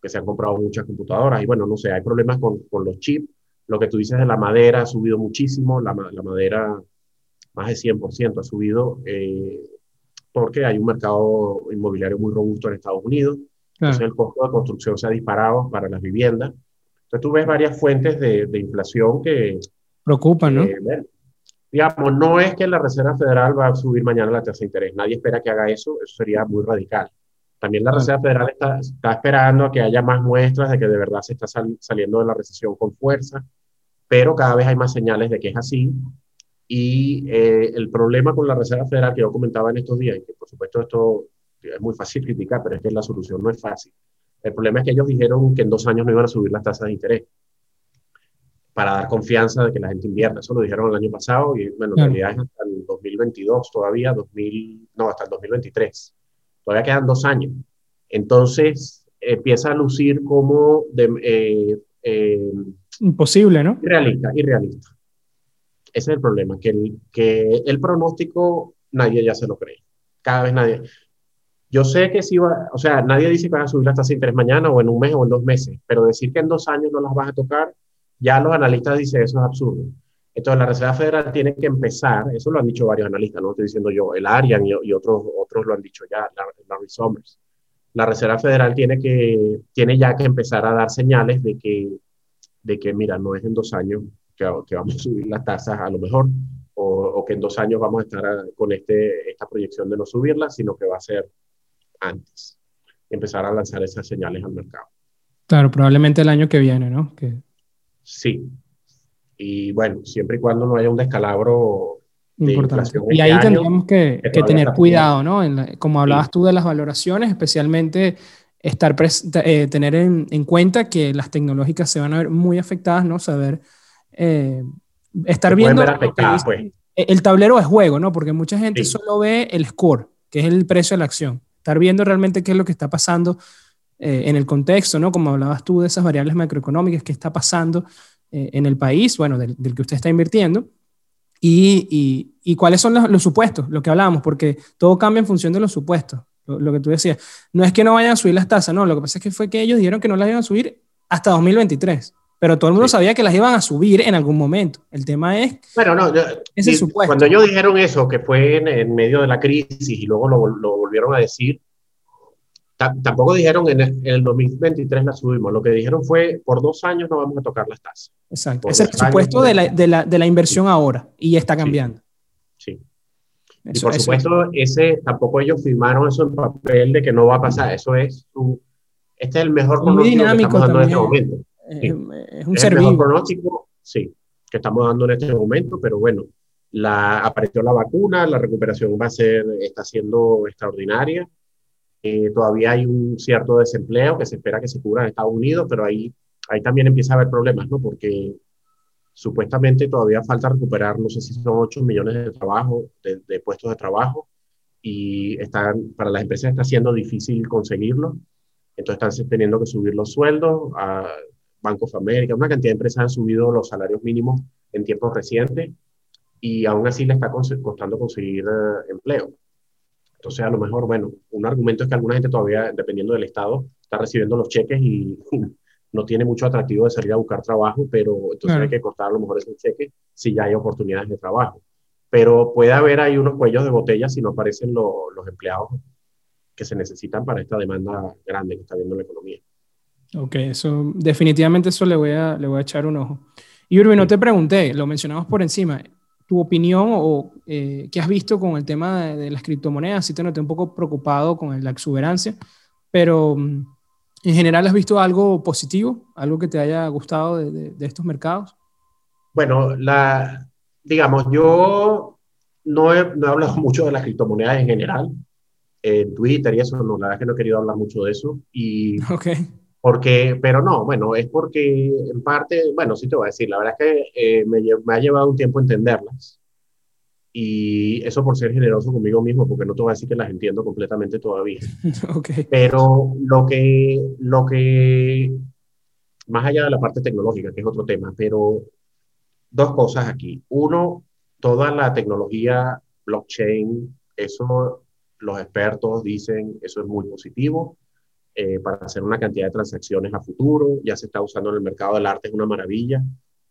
que se han comprado muchas computadoras, y bueno, no sé, hay problemas con, con los chips, lo que tú dices de la madera ha subido muchísimo, la, la madera más de 100% ha subido, eh, porque hay un mercado inmobiliario muy robusto en Estados Unidos Entonces el costo de construcción se ha disparado para las viviendas. Entonces tú ves varias fuentes de, de inflación que... Preocupan, ¿no? digamos, no es que la Reserva Federal va a subir mañana la tasa de interés. Nadie espera que haga eso. Eso sería muy radical. También la Reserva Federal está, está, esperando a que haya más muestras de que de verdad se está saliendo de la recesión con fuerza, pero cada vez hay más señales de que es así. Y eh, el problema con la Reserva Federal que yo comentaba en estos días, y que por supuesto esto es muy fácil criticar, pero es que la solución no es fácil. El problema es que ellos dijeron que en dos años no iban a subir las tasas de interés para dar confianza de que la gente invierta. Eso lo dijeron el año pasado y bueno, en realidad es hasta el 2022 todavía, 2000, no, hasta el 2023 todavía quedan dos años. Entonces empieza a lucir como de, eh, eh, imposible, ¿no? Irrealista, irrealista. Ese es el problema, que el, que el pronóstico nadie ya se lo cree. Cada vez nadie. Yo sé que si va, o sea, nadie dice que van a subir las tasas de interés mañana o en un mes o en dos meses, pero decir que en dos años no las vas a tocar, ya los analistas dicen eso es absurdo. Entonces, la Reserva Federal tiene que empezar, eso lo han dicho varios analistas, no estoy diciendo yo, el Arian y, otros, otros lo han dicho ya, Larry Summers. La Reserva Federal tiene, que, tiene ya que empezar a dar señales de que, de que mira, no es en dos años que, que vamos a subir las tasas a lo mejor, o, o, que en dos años vamos a estar con este, esta proyección de no subirlas, sino que va a ser antes. Empezar a lanzar esas señales al mercado. Claro, probablemente el año que viene, ¿no? Que... Sí, y bueno, siempre y cuando no haya un descalabro de inflación. Y ahí tendríamos que, que, tener cuidado, ¿no? como hablabas tú de las valoraciones, especialmente estar eh, tener en, en, cuenta que las tecnológicas se van a ver muy afectadas, ¿no? Saber, eh, estar viendo pues. el tablero de juego, ¿no? Porque mucha gente solo ve el score, que es el precio de la acción. Estar viendo realmente qué es lo que está pasando eh, en el contexto, ¿no? Como hablabas tú de esas variables macroeconómicas, qué está pasando eh, en el país, bueno, del, que usted está invirtiendo, y, y, cuáles son los, supuestos, lo que hablábamos, porque todo cambia en función de los supuestos, lo, que tú decías. No es que no vayan a subir las tasas, no, lo que pasa es que fue que ellos dijeron que no las iban a subir hasta 2023 pero todo el mundo sabía que las iban a subir en algún momento. El tema es... Bueno, no, ese supuesto. cuando ellos dijeron eso, que fue en, medio de la crisis y luego lo, lo, volvieron a decir, tampoco dijeron en el, 2023 la subimos, lo que dijeron fue por dos años no vamos a tocar las tasas. Exacto, ese es el supuesto de la, de, la, de la, inversión ahora y está cambiando. Sí. y por supuesto, ese, tampoco ellos firmaron eso en papel de que no va a pasar, eso es un, este es el mejor pronóstico que estamos dando en este momento. Es, un es el mejor pronóstico, sí, que estamos dando en este momento, pero bueno, la, apareció la vacuna, la recuperación va a ser, está siendo extraordinaria eh, todavía hay un cierto desempleo que se espera que se cubra en Estados Unidos, pero ahí, ahí también empieza a haber problemas, ¿no? Porque supuestamente todavía falta recuperar, no sé si son 8 millones de trabajo, de, puestos de trabajo, y están, para las empresas está siendo difícil conseguirlo. Entonces están teniendo que subir los sueldos. A Bank of America, una cantidad de empresas han subido los salarios mínimos en tiempos recientes y aún así le está costando conseguir eh, empleo. Entonces, a lo mejor, bueno, un argumento es que alguna gente todavía, dependiendo del estado, está recibiendo los cheques y [laughs] no tiene mucho atractivo de salir a buscar trabajo, pero entonces hay que cortar a lo mejor ese cheque si ya hay oportunidades de trabajo. Pero puede haber ahí unos cuellos de botella si no aparecen los empleados que se necesitan para esta demanda grande que está viendo la economía. Ok, eso definitivamente eso le voy a, le voy a echar un ojo. Y Urbi, no te pregunté, lo mencionamos por encima tu opinión o eh, qué has visto con el tema de, las criptomonedas. Sí te noté un poco preocupado con la exuberancia, pero mm, en general has visto algo positivo, algo que te haya gustado de, estos mercados. Bueno, la, digamos, yo no he, no he, hablado [laughs] mucho de las criptomonedas en general, en Twitter y eso, no, la verdad es que no he querido hablar mucho de eso. Y okay. Porque, pero no, bueno, es porque en parte, bueno, sí te voy a decir, la verdad es que eh, me, me, ha llevado un tiempo entenderlas. Y eso por ser generoso conmigo mismo, porque no te voy a decir que las entiendo completamente todavía. [laughs] okay. Pero lo que, lo que, más allá de la parte tecnológica, que es otro tema, pero dos cosas aquí. Uno, toda la tecnología blockchain, eso los expertos dicen, eso es muy positivo eh, para hacer una cantidad de transacciones a futuro. Ya se está usando en el mercado del arte, es una maravilla.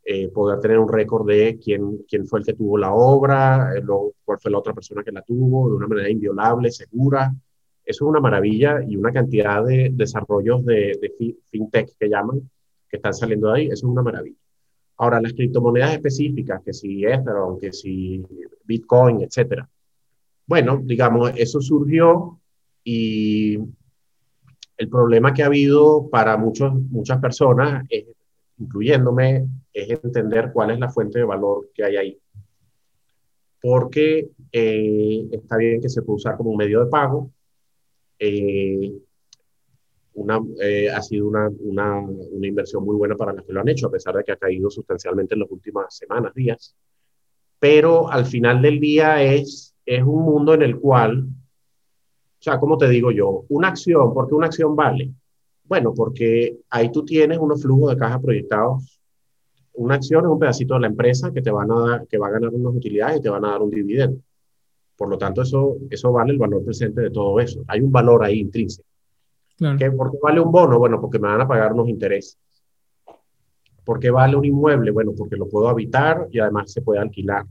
Eh, poder tener un récord de quién, quién fue el que tuvo la obra, eh, cuál fue la otra persona que la tuvo, de una manera inviolable, segura. Eso es una maravilla y una cantidad de desarrollos de, de fintech que llaman, que están saliendo de ahí, eso es una maravilla. Ahora, las criptomonedas específicas, que si Ethereum, que si Bitcoin, etcétera. Bueno, digamos, eso surgió y el problema que ha habido para muchos, muchas personas, incluyéndome, es entender cuál es la fuente de valor que hay ahí. Porque eh, está bien que se puede usar como un medio de pago, eh, eh, ha sido una, una, una, inversión muy buena para los que lo han hecho, a pesar de que ha caído sustancialmente en las últimas semanas, días. Pero al final del día es, es un mundo en el cual, o sea, ¿cómo te digo yo? Una acción, ¿por qué una acción vale? Bueno, porque ahí tú tienes unos flujos de caja proyectados. Una acción es un pedacito de la empresa que te van a dar, que va a ganar unas utilidades y te van a dar un dividendo. Por lo tanto, eso, eso vale el valor presente de todo eso. Hay un valor ahí intrínseco. ¿Por qué vale un bono? Bueno, porque me van a pagar unos intereses. ¿Por qué vale un inmueble? Bueno, porque lo puedo habitar y además se puede alquilar.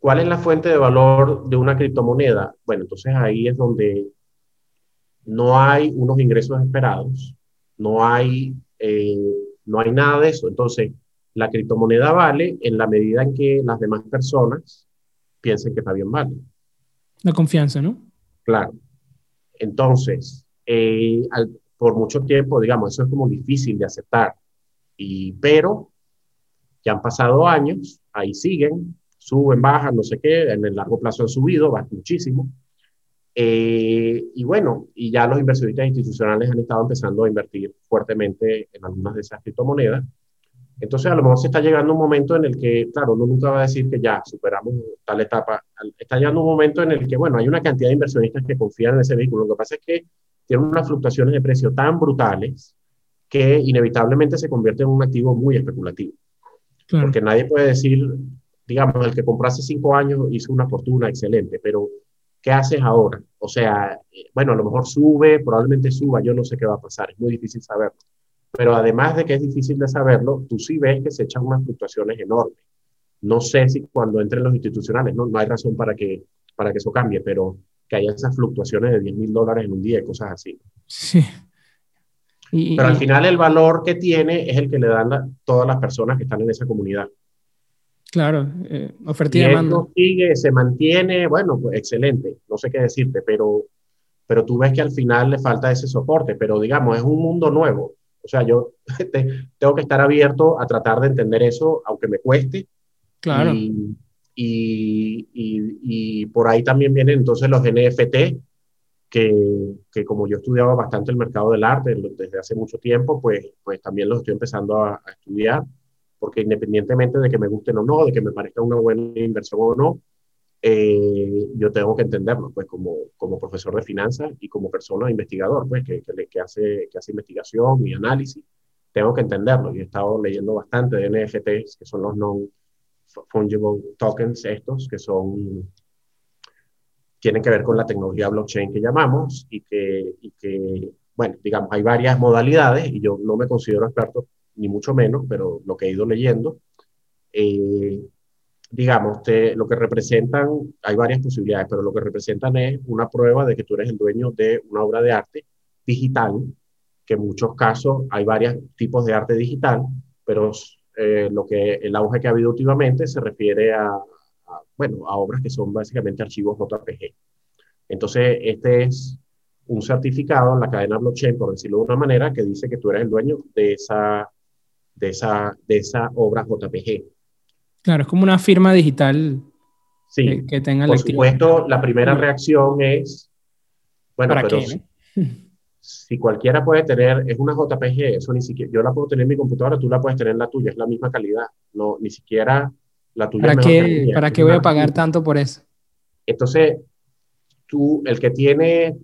¿Cuál es la fuente de valor de una criptomoneda? Bueno, entonces ahí es donde no hay unos ingresos esperados, no hay, eh, no hay nada de eso. Entonces, la criptomoneda vale en la medida en que las demás personas piensen que está bien vale. La confianza, ¿no? Claro. Entonces, eh, por mucho tiempo, digamos, eso es como difícil de aceptar. Y, pero ya han pasado años, ahí siguen, suben, bajan, no sé qué, en el largo plazo han subido muchísimo. Eh, y bueno, y ya los inversionistas institucionales han estado empezando a invertir fuertemente en algunas de esas criptomonedas. Entonces, a lo mejor se está llegando un momento en el que, claro, uno nunca va a decir que ya superamos tal etapa. Está llegando un momento en el que, bueno, hay una cantidad de inversionistas que confían en ese vehículo. Lo que pasa es que tiene unas fluctuaciones de precio tan brutales que inevitablemente se convierte en un activo muy especulativo. Porque nadie puede decir, digamos, el que compró hace cinco años hizo una fortuna excelente, pero ¿qué haces ahora? O sea, bueno, a lo mejor sube, probablemente suba, yo no sé qué va a pasar, es muy difícil saberlo. Pero además de que es difícil de saberlo, tú sí ves que se echan unas fluctuaciones enormes. No sé si cuando entren los institucionales, no, no hay razón para que, para que eso cambie, pero que haya esas fluctuaciones de 10 mil dólares en un día y cosas así. Sí. Pero al final el valor que tiene es el que le dan todas las personas que están en esa comunidad. Claro, eh, oferta y demanda. sigue, se mantiene, bueno, pues excelente, no sé qué decirte, pero, pero tú ves que al final le falta ese soporte, pero digamos, es un mundo nuevo. O sea, yo [laughs] tengo que estar abierto a tratar de entender eso, aunque me cueste. Claro. Y, y, y, por ahí también vienen entonces los NFT, que, que, como yo estudiaba bastante el mercado del arte desde hace mucho tiempo, pues, pues también los estoy empezando a, estudiar, porque independientemente de que me gusten o no, de que me parezca una buena inversión o no, eh, yo tengo que entenderlo, pues como, como profesor de finanzas y como persona investigador, pues que, que, que, hace, que hace investigación y análisis, tengo que entenderlo. Y he estado leyendo bastante de NFTs, que son los non fungible tokens estos, que son, tienen que ver con la tecnología blockchain que llamamos y que, y que, bueno, digamos, hay varias modalidades y yo no me considero experto, ni mucho menos, pero lo que he ido leyendo, eh, digamos, te, lo que representan, hay varias posibilidades, pero lo que representan es una prueba de que tú eres el dueño de una obra de arte digital, que en muchos casos hay varios tipos de arte digital, pero eh, lo que el auge que ha habido últimamente se refiere a, bueno, a obras que son básicamente archivos JPG. Entonces, este es un certificado en la cadena blockchain, por decirlo de una manera, que dice que tú eres el dueño de esa, de esa, de esa obra JPG. Claro, es como una firma digital sí, que, tenga Por supuesto, la primera reacción es, bueno, pero qué, [laughs] si cualquiera puede tener, es una JPG, eso ni siquiera, yo la puedo tener en mi computadora, tú la puedes tener en la tuya, es la misma calidad, no, ni siquiera la tuya. ¿Para qué, ¿para qué voy a pagar tanto por eso? Entonces, tú, el que tiene,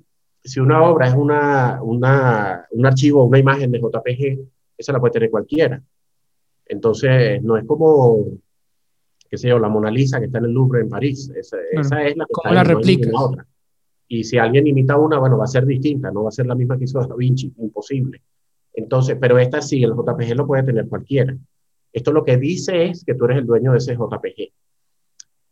si una obra es una, una, un archivo, una imagen de JPG, esa la puede tener cualquiera. Entonces, no es como, qué sé yo, la Mona Lisa que está en el Louvre en París, esa, es la que ¿Cómo la replica y si alguien imita una, bueno, va a ser distinta, no va a ser la misma que hizo Da Vinci, imposible. Entonces, pero esta sí, el JPG lo puede tener cualquiera. Esto lo que dice es que tú eres el dueño de ese JPG.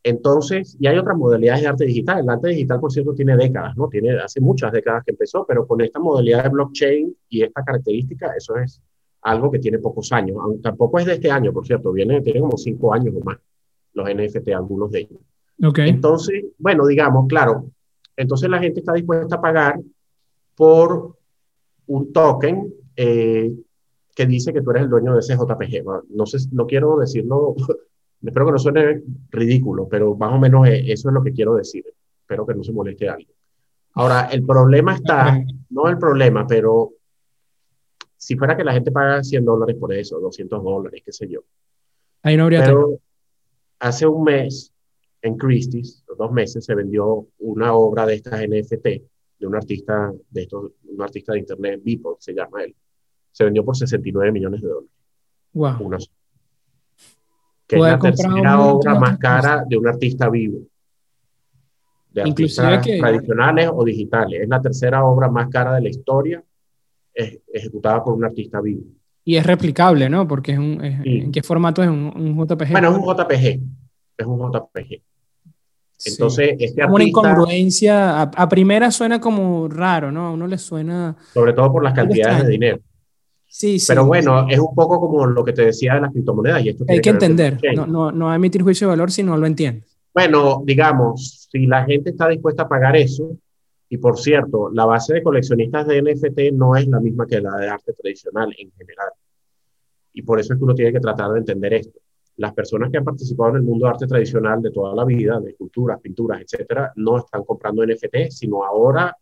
Entonces, y hay otras modalidades de arte digital. El arte digital, por cierto, tiene décadas, ¿no? Tiene hace muchas décadas que empezó, pero con esta modalidad de blockchain y esta característica, eso es algo que tiene pocos años. Aunque tampoco es de este año, por cierto, viene, tiene como cinco años o más los NFT, algunos de ellos. Okay. Entonces, bueno, digamos, claro, entonces la gente está dispuesta a pagar por un token eh, que dice que tú eres el dueño de ese JPG. No, sé, no quiero decirlo, [laughs] espero que no suene ridículo, pero más o menos eh, eso es lo que quiero decir. Espero que no se moleste a alguien. Ahora, el problema está, no el problema, pero si fuera que la gente paga 100 dólares por eso, 200 dólares, qué sé yo. Ahí no habría Pero hace un mes, en Christie's, dos meses, se vendió una obra de estas NFT de un artista de estos, un artista de internet, Beeple, se llama él. Se vendió por 69 millones de dólares. Wow. Una, que es la tercera obra más cara de un artista vivo. De artistas que... tradicionales o digitales. Es la tercera obra más cara de la historia ejecutada por un artista vivo. Y es replicable, ¿no? Porque es un, ¿en qué formato es un, un, JPG? Bueno, es un JPG. Es un JPG. Entonces, sí. este artista, Una incongruencia, a, a, primera suena como raro, ¿no? A uno le suena... Sobre todo por las cantidades de dinero. Sí, sí. Pero bueno, es un poco como lo que te decía de las criptomonedas. Y esto Hay que, entender, no, no, no emitir juicio de valor si no lo entiendes. Bueno, digamos, si la gente está dispuesta a pagar eso, y por cierto, la base de coleccionistas de NFT no es la misma que la de arte tradicional en general. Y por eso es que uno tiene que tratar de entender esto. Las personas que han participado en el mundo de arte tradicional de toda la vida, de esculturas, pinturas, etcétera, no están comprando NFT, sino ahora,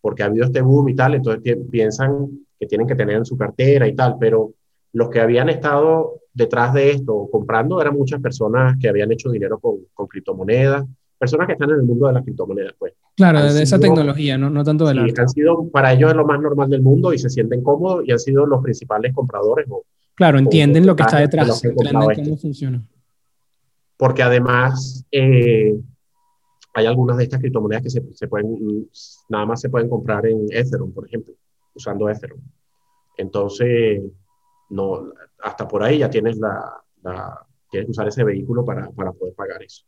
porque ha habido este boom y tal, entonces piensan que tienen que tener en su cartera y tal, pero los que habían estado detrás de esto comprando eran muchas personas que habían hecho dinero con, con criptomonedas, personas que están en el mundo de las criptomonedas, pues. Claro, de esa tecnología, no, no tanto del sí, arte. Han sido, para ellos es lo más normal del mundo y se sienten cómodos y han sido los principales compradores. O, claro, entienden o lo que está detrás, entienden cómo funciona. Porque además eh, hay algunas de estas criptomonedas que se, se, pueden, nada más se pueden comprar en Ethereum, por ejemplo, usando Ethereum. Entonces, no, hasta por ahí ya tienes la, la tienes que usar ese vehículo para, para poder pagar eso.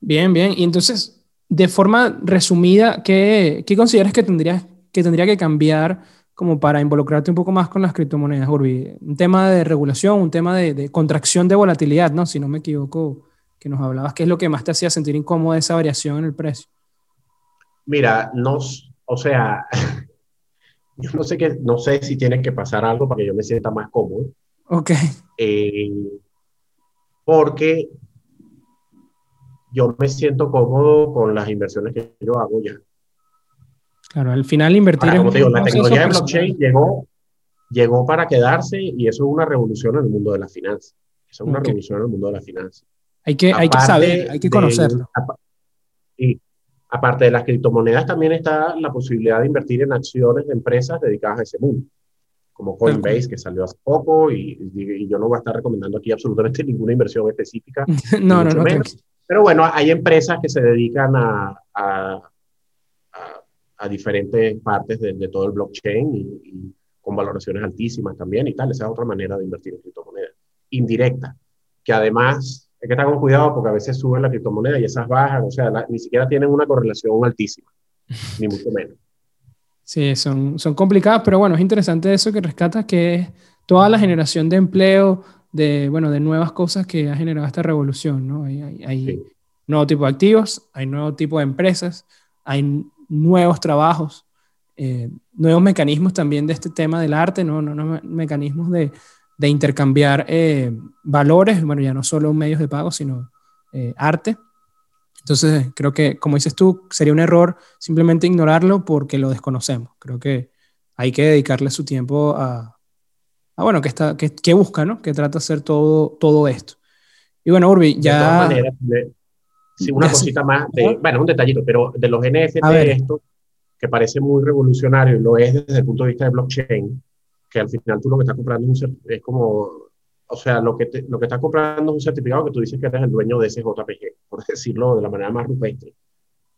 Bien, bien. Y entonces, de forma resumida, ¿qué, qué consideras que, tendrías, que tendría que cambiar como para involucrarte un poco más con las criptomonedas, Urbi? Un tema de regulación, un tema de, de, contracción de volatilidad, ¿no? Si no me equivoco, que nos hablabas, ¿qué es lo que más te hacía sentir incómodo esa variación en el precio? Mira, no, o sea, [laughs] yo no sé, que, no sé si tiene que pasar algo para que yo me sienta más cómodo. Ok. Eh, porque yo me siento cómodo con las inversiones que yo hago ya. Claro, al final invertir Ahora, como te digo, la tecnología de blockchain llegó, llegó para quedarse y eso es una revolución en el mundo de las finanzas. Eso es una okay. revolución en el mundo de las finanzas. Hay que, hay que saber, hay que conocerlo. De, y aparte de las criptomonedas, también está la posibilidad de invertir en acciones de empresas dedicadas a ese mundo, como Coinbase, que salió hace poco, y, y, y, yo no voy a estar recomendando aquí absolutamente [laughs] ninguna inversión específica. [laughs] no, no, no. Menos. Pero bueno, hay empresas que se dedican a, a, a, a diferentes partes de, de, todo el blockchain y, y, con valoraciones altísimas también y tal. Esa es otra manera de invertir en criptomonedas. Indirecta, que además hay que estar con cuidado porque a veces suben la criptomoneda y esas bajan, o sea, la, ni siquiera tienen una correlación altísima, [laughs] ni mucho menos. Sí, son, son complicadas, pero bueno, es interesante eso que rescatas, que es toda la generación de empleo, de, bueno, de nuevas cosas que ha generado esta revolución, ¿no? Hay, hay, hay sí. nuevo tipo de activos, hay nuevo tipo de empresas, hay nuevos trabajos, eh, nuevos mecanismos también de este tema del arte, ¿no? no, no mecanismos de, de intercambiar eh, valores, bueno, ya no solo medios de pago, sino eh, arte. Entonces, creo que, como dices tú, sería un error simplemente ignorarlo porque lo desconocemos. Creo que hay que dedicarle su tiempo a, a bueno, que, está, que, que, busca, ¿no? Que trata de hacer todo, todo esto. Y bueno, Urbi, ya... De todas maneras, de, sí, una cosita sí. más, de, bueno, un detallito, pero de los NFT, esto, que parece muy revolucionario y lo es desde el punto de vista de blockchain, que al final tú lo que estás comprando es, un, es como, o sea, lo que, te, lo que estás comprando es un certificado que tú dices que eres el dueño de ese JPG, por [laughs] decirlo de la manera más rupestre.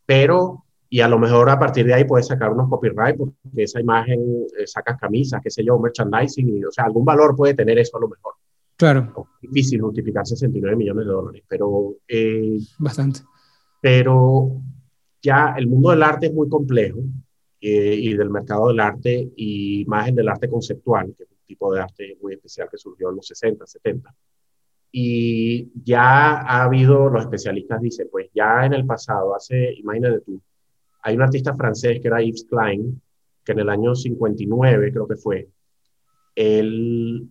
Pero, y a lo mejor a partir de ahí puedes sacar unos copyright, porque esa imagen eh, sacas camisas, qué sé yo, merchandising, y, o sea, algún valor puede tener eso a lo mejor. Claro. Es difícil justificar 69 millones de dólares, pero... Eh, Bastante. Pero ya el mundo del arte es muy complejo eh, y del mercado del arte y más en del arte conceptual, que es un tipo de arte muy especial que surgió en los 60, 70. Y ya ha habido, los especialistas dicen, pues ya en el pasado, hace, imagínate tú, hay un artista francés que era Yves Klein, que en el año 59 creo que fue, él,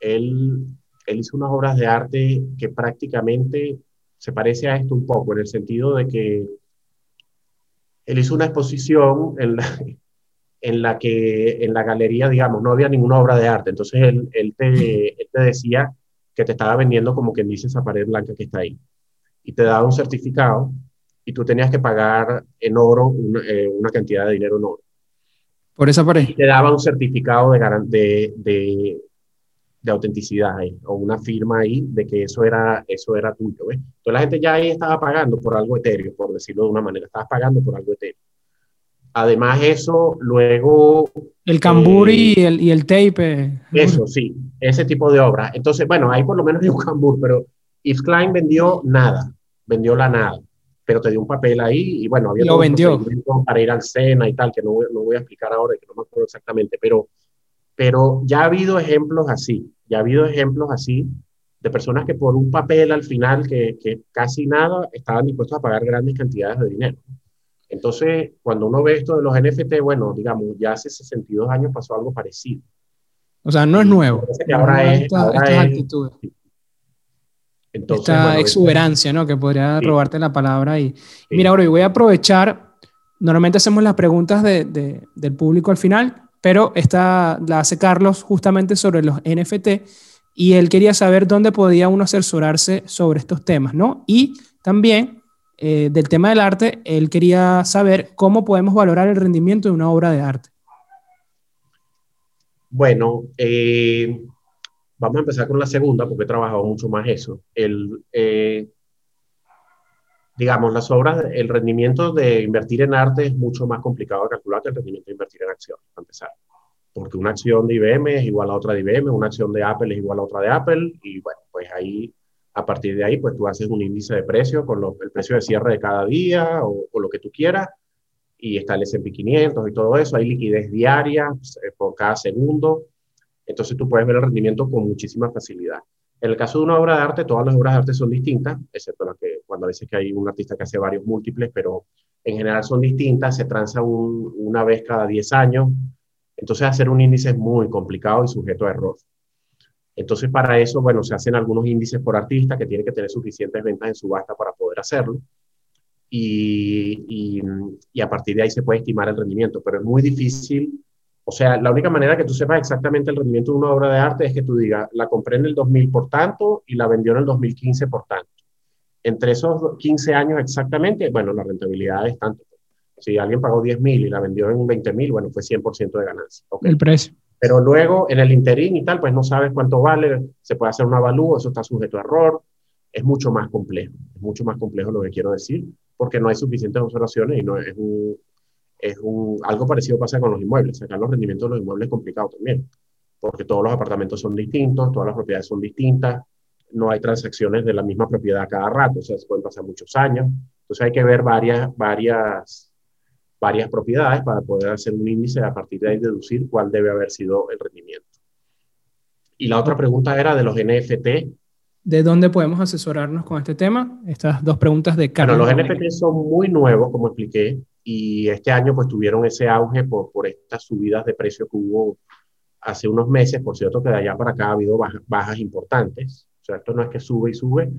él, él hizo unas obras de arte que prácticamente se parece a esto un poco, en el sentido de que él hizo una exposición en la, que en la galería, digamos, no había ninguna obra de arte. Entonces él, él, te, te decía que te estaba vendiendo como quien dice esa pared blanca que está ahí. Y te daba un certificado y tú tenías que pagar en oro una, eh, una cantidad de dinero en oro. Por esa pared. Y te daba un certificado de, de, de, de autenticidad ahí, o una firma ahí de que eso era, eso era tuyo. ¿ves? Entonces la gente ya ahí estaba pagando por algo etéreo, por decirlo de una manera, estabas pagando por algo etéreo. Además eso, luego... El cambur y, eh, el, y el tape. Eso, sí, ese tipo de obras. Entonces, bueno, ahí por lo menos hay un cambur, pero Yves Klein vendió nada, vendió la nada, pero te dio un papel ahí y bueno, había... Lo vendió. Para ir al Sena y tal, que no, no voy a explicar ahora, que no me acuerdo exactamente, pero pero ya ha habido ejemplos así, ya ha habido ejemplos así de personas que por un papel al final, que, que casi nada, estaban dispuestos a pagar grandes cantidades de dinero. Entonces, cuando uno ve esto de los NFT, bueno, digamos, ya hace 62 años pasó algo parecido. O sea, no es nuevo. ahora es, esta, actitud. esta exuberancia, ¿no? Que podría robarte la palabra ahí. Mira, ahora voy a aprovechar, normalmente hacemos las preguntas de, de, del público al final, pero esta la hace Carlos justamente sobre los NFT y él quería saber dónde podía uno asesorarse sobre estos temas, ¿no? Y también eh, del tema del arte, él quería saber cómo podemos valorar el rendimiento de una obra de arte. Bueno, eh, vamos a empezar con la segunda porque he trabajado mucho más eso. El, eh, digamos, las obras, el rendimiento de invertir en arte es mucho más complicado de calcular que el rendimiento de invertir en acciones, para empezar. Porque una acción de IBM es igual a otra de IBM, una acción de Apple es igual a otra de Apple, y bueno, pues ahí, a partir de ahí, pues tú haces un índice de precio con el precio de cierre de cada día o, o lo que tú quieras, y está el S&P 500 y todo eso, hay liquidez diaria eh, por cada segundo, entonces tú puedes ver el rendimiento con muchísima facilidad. En el caso de una obra de arte, todas las obras de arte son distintas, excepto las que cuando a veces que hay un artista que hace varios múltiples, pero en general son distintas, se transa una vez cada 10 años, entonces hacer un índice es muy complicado y sujeto a error. Entonces para eso, bueno, se hacen algunos índices por artista que tienen que tener suficientes ventas en subasta para poder hacerlo. Y, y, y a partir de ahí se puede estimar el rendimiento, pero es muy difícil o sea, la única manera que tú sepas exactamente el rendimiento de una obra de arte es que tú digas, la compré en el 2000 por tanto y la vendió en el 2015 por tanto. Entre esos 15 años exactamente, bueno, la rentabilidad es tanto. Si alguien pagó 10 mil y la vendió en 20 mil, bueno, fue 100% de ganancia. El precio. Pero luego, en el interín y tal, pues no sabes cuánto vale, se puede hacer un avalúo, eso está sujeto a error, es mucho más complejo, es mucho más complejo lo que quiero decir, porque no hay suficientes observaciones y no es un, es un, algo parecido pasa con los inmuebles. Sacar los rendimientos de los inmuebles es complicado también, porque todos los apartamentos son distintos, todas las propiedades son distintas, no hay transacciones de la misma propiedad cada rato, o sea, se pueden pasar muchos años. Entonces hay que ver varias, varias, varias propiedades para poder hacer un índice a partir de ahí deducir cuál debe haber sido el rendimiento. Y la otra pregunta era de los NFT. ¿De dónde podemos asesorarnos con este tema? Estas dos preguntas de Carlos. Bueno, los NFT son muy nuevos, como expliqué y este año pues tuvieron ese auge por, por estas subidas de precios que hubo hace unos meses, por cierto que de allá para acá ha habido bajas, importantes, o sea, esto no es que sube y sube,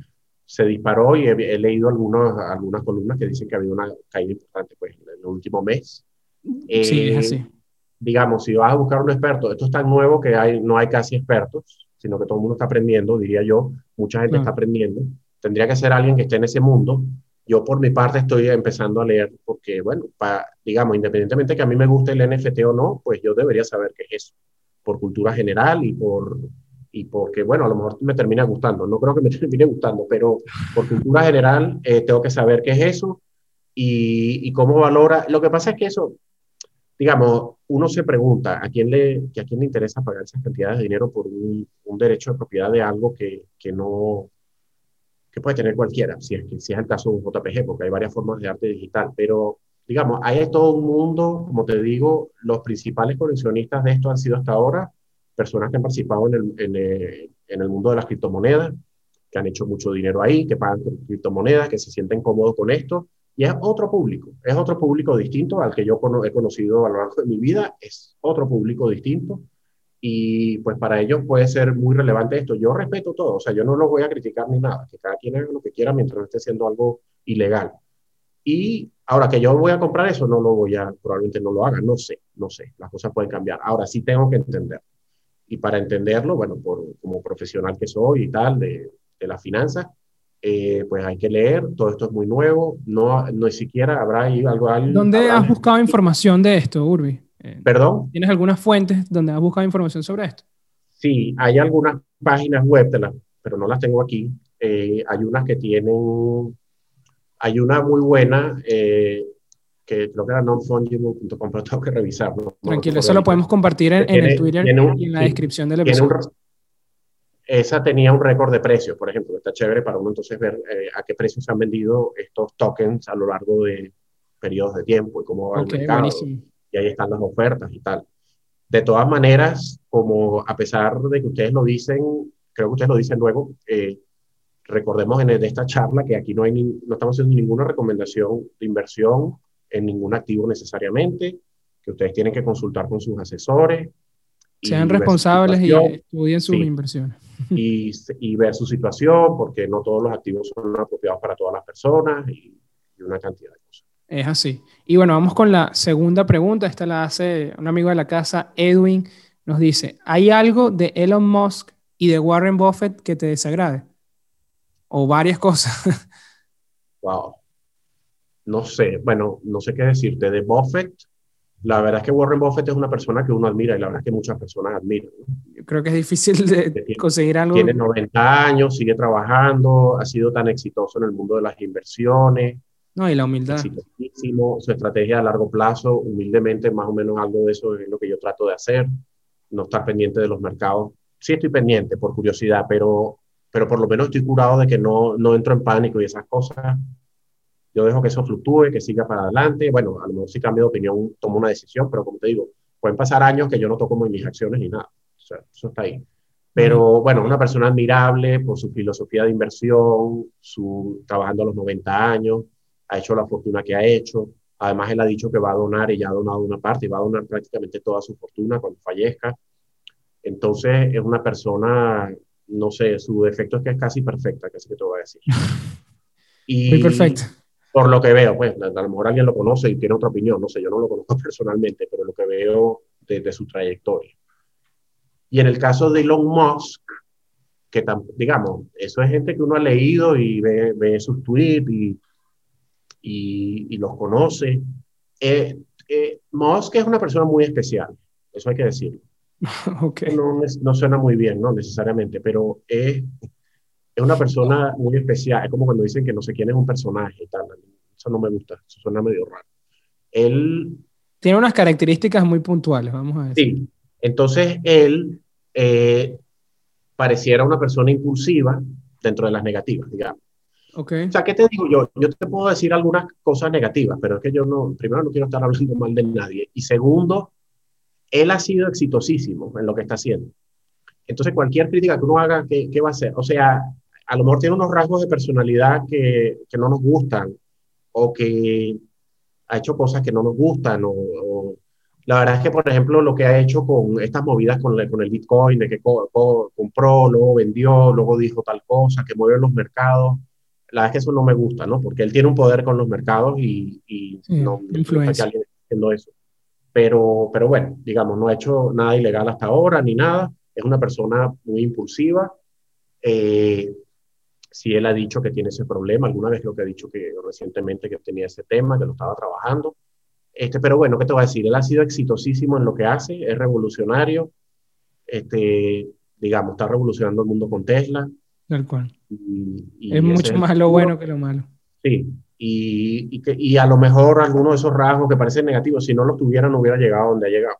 se disparó y he, leído algunos, algunas columnas que dicen que ha habido una caída importante pues, en el último mes. Sí, es eh, así. Digamos, si vas a buscar un experto, esto es tan nuevo que hay, no hay casi expertos, sino que todo el mundo está aprendiendo, diría yo, mucha gente está aprendiendo. Tendría que ser alguien que esté en ese mundo yo por mi parte estoy empezando a leer porque, bueno, digamos, independientemente que a mí me guste el NFT o no, pues yo debería saber qué es eso, por cultura general y por y porque, bueno, a lo mejor me termina gustando. No creo que me [laughs] termine gustando, pero por cultura general eh, tengo que saber qué es eso y, y, cómo valora. Lo que pasa es que eso, digamos, uno se pregunta a quién le, a quién le interesa pagar esas cantidades de dinero por un, un derecho de propiedad de algo que, que, no que puede tener cualquiera, si es, si es el caso de un JPG, porque hay varias formas de arte digital, pero digamos, hay todo un mundo, como te digo, los principales coleccionistas de esto han sido hasta ahora personas que han participado en el, en el, en el mundo de las criptomonedas, que han hecho mucho dinero ahí, que pagan criptomonedas, que se sienten cómodos con esto, y es otro público, es otro público distinto al que yo he conocido a lo largo de mi vida, es otro público distinto y pues para ellos puede ser muy relevante esto. Yo respeto todo, o sea, yo no lo voy a criticar ni nada, que cada quien haga lo que quiera mientras no esté haciendo algo ilegal. Y ahora que yo voy a comprar eso, no lo voy a, probablemente no lo haga, no sé, no sé, las cosas pueden cambiar. Ahora sí tengo que entender. Y para entenderlo, bueno, por, como profesional que soy y tal, de, de las finanzas, eh, pues hay que leer, todo esto es muy nuevo, no, no siquiera habrá ahí algo... ¿Dónde has buscado información de esto, Urbi? Eh, ¿Perdón? ¿Tienes algunas fuentes donde has buscado información sobre esto? Sí, hay algunas páginas web, pero no las tengo aquí. Eh, hay unas que tienen, hay una muy buena, que creo que era nonfungible.com, pero tengo que revisarlo. Tranquilo, eso lo podemos compartir en, el Twitter y en la descripción del episodio esa tenía un récord de precios, por ejemplo, está chévere para uno entonces ver eh, a qué precios se han vendido estos tokens a lo largo de periodos de tiempo y cómo va el mercado. Y ahí están las ofertas y tal. De todas maneras, como a pesar de que ustedes lo dicen, creo que ustedes lo dicen luego, eh, recordemos en esta charla que aquí no, hay no estamos haciendo ninguna recomendación de inversión en ningún activo necesariamente, que ustedes tienen que consultar con sus asesores, sean responsables y estudien sus inversiones. [laughs] Y, y, ver su situación, porque no todos los activos son apropiados para todas las personas y, una cantidad de cosas. Es así. Y bueno, vamos con la segunda pregunta. Esta la hace un amigo de la casa, Edwin. Nos dice, ¿hay algo de Elon Musk y de Warren Buffett que te desagrade? O varias cosas. [laughs] wow. No sé, bueno, no sé qué decirte. De Buffett, la verdad es que Warren Buffett es una persona que uno admira y la verdad es que muchas personas admiran. Yo creo que es difícil de conseguir algo. Tiene 90 años, sigue trabajando, ha sido tan exitoso en el mundo de las inversiones. No, y la humildad. Su estrategia a largo plazo, humildemente, más o menos algo de eso es lo que yo trato de hacer. No estar pendiente de los mercados. Sí estoy pendiente por curiosidad, pero, pero por lo menos estoy curado de que no, no entro en pánico y esas cosas yo dejo que eso fluctúe, que siga para adelante. Bueno, a lo mejor si cambio de opinión, tomo una decisión, pero como te digo, pueden pasar años que yo no toco mis acciones ni nada. O sea, eso está ahí. Pero bueno, una persona admirable por su filosofía de inversión, su, trabajando a los 90 años, ha hecho la fortuna que ha hecho. Además, él ha dicho que va a donar y ya ha donado una parte y va a donar prácticamente toda su fortuna cuando fallezca. Entonces, es una persona, no sé, su defecto es que es casi perfecta, casi que te voy a decir. [laughs] Y, Muy perfecto por lo que veo, pues a lo mejor alguien lo conoce y tiene otra opinión, no sé, yo no lo conozco [laughs] personalmente, pero lo que veo desde su trayectoria. Y en el caso de Elon Musk, que digamos, eso es gente que uno ha leído y ve, ve sus tweets y, y, los conoce. Eh, eh, Musk es una persona muy especial, eso hay que decirlo. [laughs] Okay. No, no, suena muy bien, no necesariamente, pero es, es una persona muy especial. Es como cuando dicen que no sé quién es un personaje y tal. Eso no me gusta, eso suena medio raro. Él... Tiene unas características muy puntuales, vamos a decir. Sí, entonces él eh, pareciera una persona impulsiva dentro de las negativas, digamos. Okay. O sea, ¿qué te digo yo? Yo te puedo decir algunas cosas negativas, pero es que yo no, primero no quiero estar hablando mal de nadie. Y segundo, él ha sido exitosísimo en lo que está haciendo. Entonces, cualquier crítica que uno haga, ¿qué, qué va a hacer? O sea, a lo mejor tiene unos rasgos de personalidad que, que no nos gustan o que ha hecho cosas que no nos gustan o, la verdad es que, por ejemplo, lo que ha hecho con estas movidas con, con el Bitcoin, de que compró, luego vendió, luego dijo tal cosa, que mueve los mercados, la verdad es que eso no me gusta, ¿no? Porque él tiene un poder con los mercados y, y no me que alguien haciendo eso. Pero, pero bueno, digamos, no ha hecho nada ilegal hasta ahora ni nada. Es una persona muy impulsiva. Eh, si él ha dicho que tiene ese problema, alguna vez lo que ha dicho que recientemente que tenía ese tema, que lo estaba trabajando. Este, pero bueno, ¿qué te voy a decir? Él ha sido exitosísimo en lo que hace, es revolucionario, este, digamos, está revolucionando el mundo con Tesla. Tal cual. Es mucho más lo bueno que lo malo. Sí, y, que, y a lo mejor algunos de esos rasgos que parecen negativos, si no los tuviera, no hubiera llegado donde ha llegado.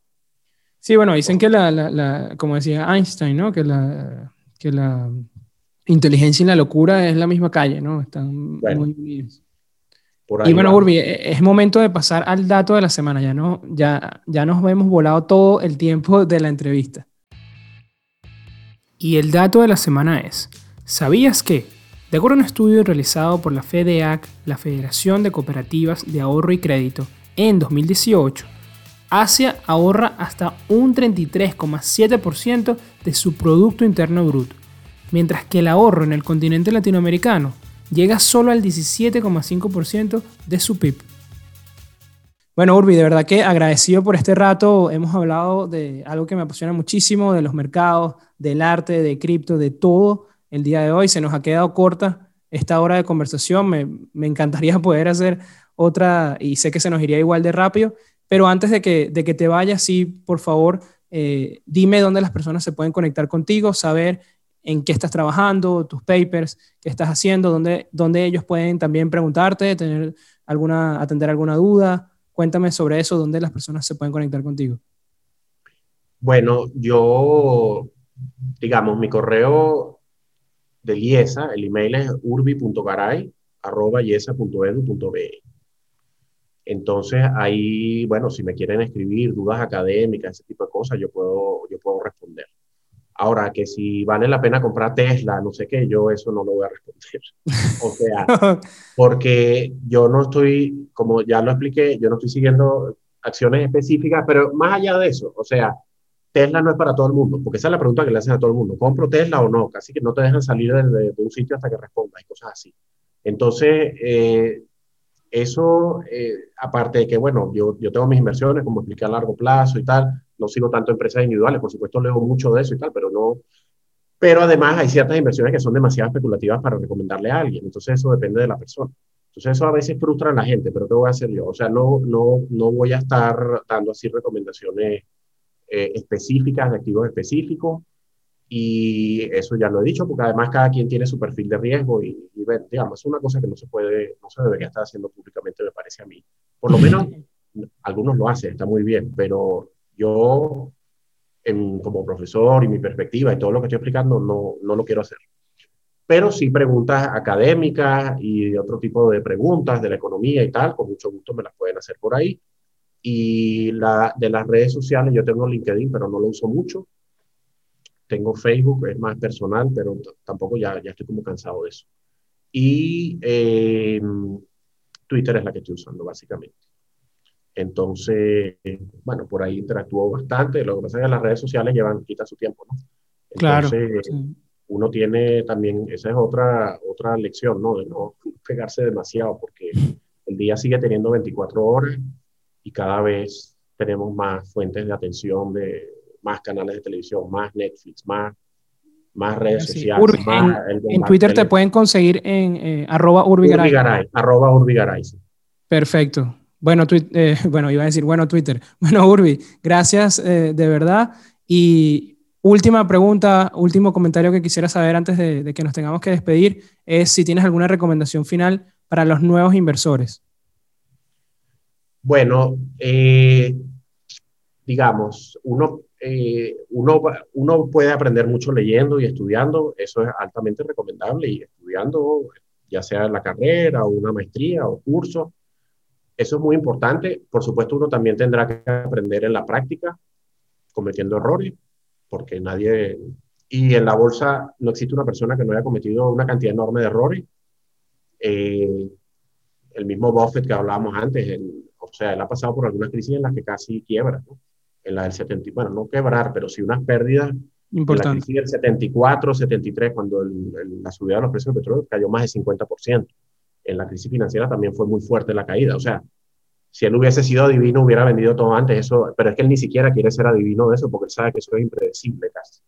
Sí, bueno, dicen que la, la, como decía Einstein, ¿no? Que la, que la inteligencia y la locura es la misma calle, ¿no? Están muy unidos. Y bueno, Urbi, e, es momento de pasar al dato de la semana. Ya, no, ya, ya nos hemos volado todo el tiempo de la entrevista. Y el dato de la semana es, ¿sabías que, de acuerdo a un estudio realizado por la FEDEAC, la Federación de Cooperativas de Ahorro y Crédito, en 2018, Asia ahorra hasta un 33,7% de su Producto Interno Bruto, mientras que el ahorro en el continente latinoamericano llega solo al 17,5% de su PIB. Bueno, Urbi, de verdad que agradecido por este rato. Hemos hablado de algo que me apasiona muchísimo, de los mercados, del arte, de cripto, de todo. El día de hoy se nos ha quedado corta esta hora de conversación. Me, me encantaría [laughs] poder hacer otra y sé que se nos iría igual de rápido. Pero antes de que, de que te vayas, sí, por favor, eh, dime dónde las personas se pueden conectar contigo, saber en qué estás trabajando, tus papers, qué estás haciendo, dónde, dónde ellos pueden también preguntarte, tener alguna, atender alguna duda. Cuéntame sobre eso, dónde las personas se pueden conectar contigo. Bueno, yo, digamos, mi correo de IESA, el email es urbi.garay.yesa.edu.be. Entonces ahí, bueno, si me quieren escribir dudas académicas, ese tipo de cosas, yo puedo, yo puedo responder. Ahora, que si vale la pena comprar Tesla, no sé qué, yo eso no lo voy a responder. O sea, [laughs] porque yo no estoy, como ya lo expliqué, yo no estoy siguiendo acciones específicas, pero más allá de eso, o sea, Tesla no es para todo el mundo, porque esa es la pregunta que le hacen a todo el mundo, ¿compro Tesla o no? Casi que no te dejan salir de, de un sitio hasta que respondas y cosas así. Entonces, eh, eso, eh, aparte de que, bueno, yo, yo tengo mis inversiones, como expliqué a largo plazo y tal, no sigo tanto empresas individuales, por supuesto leo mucho de eso y tal, pero no, pero además hay ciertas inversiones que son demasiado especulativas para recomendarle a alguien, entonces eso depende de la persona. Entonces eso a veces frustra a la gente, pero ¿qué voy a hacer yo? O sea, no, no, no voy a estar dando así recomendaciones eh, específicas de activos específicos, y eso ya lo he dicho, porque además cada quien tiene su perfil de riesgo y, digamos, es una cosa que no se puede, no se debería estar haciendo públicamente, me parece a mí. Por lo menos [laughs] algunos lo hacen, está muy bien, pero yo, en, como profesor y mi perspectiva y todo lo que estoy explicando, no, no lo quiero hacer. Pero sí preguntas académicas y otro tipo de preguntas de la economía y tal, con mucho gusto me las pueden hacer por ahí. Y la, de las redes sociales, yo tengo LinkedIn, pero no lo uso mucho tengo Facebook, es más personal, pero tampoco ya, ya estoy como cansado de eso. Y em, Twitter es la que estoy usando, básicamente. Entonces, bueno, por ahí interactúo bastante. Lo que pasa es que las redes sociales llevan, quita su tiempo, ¿no? Entonces, claro. Uno tiene también, esa es otra, otra lección, ¿no? De no [laughs] pegarse demasiado, porque el día sigue teniendo 24 horas y cada vez tenemos más fuentes de atención de, más canales de televisión, más Netflix, más, más redes sociales. en, Twitter te pueden conseguir en eh, arroba urbigaray. urbigaray. Arroba urbigaray, Perfecto. Bueno, eh, [laughs] bueno, iba a decir, bueno, Twitter. [laughs] Bueno, Urbi, gracias eh, de verdad. Y última pregunta, último comentario que quisiera saber antes de, de, que nos tengamos que despedir es si tienes alguna recomendación final para los nuevos inversores. Bueno, digamos, uno eh, uno, uno puede aprender mucho leyendo y estudiando, eso es altamente recomendable, y estudiando, ya sea la carrera o una maestría o curso, eso es muy importante. Por supuesto, uno también tendrá que aprender en la práctica, cometiendo errores, porque nadie... Y en la bolsa no existe una persona que no haya cometido una cantidad enorme de errores. Eh, el mismo Buffett que hablábamos antes, o sea, él ha pasado por algunas crisis en las que casi quiebra, ¿no? en la del 70, bueno, no quebrar, pero sí unas pérdidas. Importante. En la crisis del 74, 73, cuando la subida de los precios del petróleo cayó más de 50%. En la crisis financiera también fue muy fuerte la caída. O sea, si él hubiese sido adivino, hubiera vendido todo antes, eso, pero es que él ni siquiera quiere ser adivino de eso porque él sabe que eso es impredecible casi.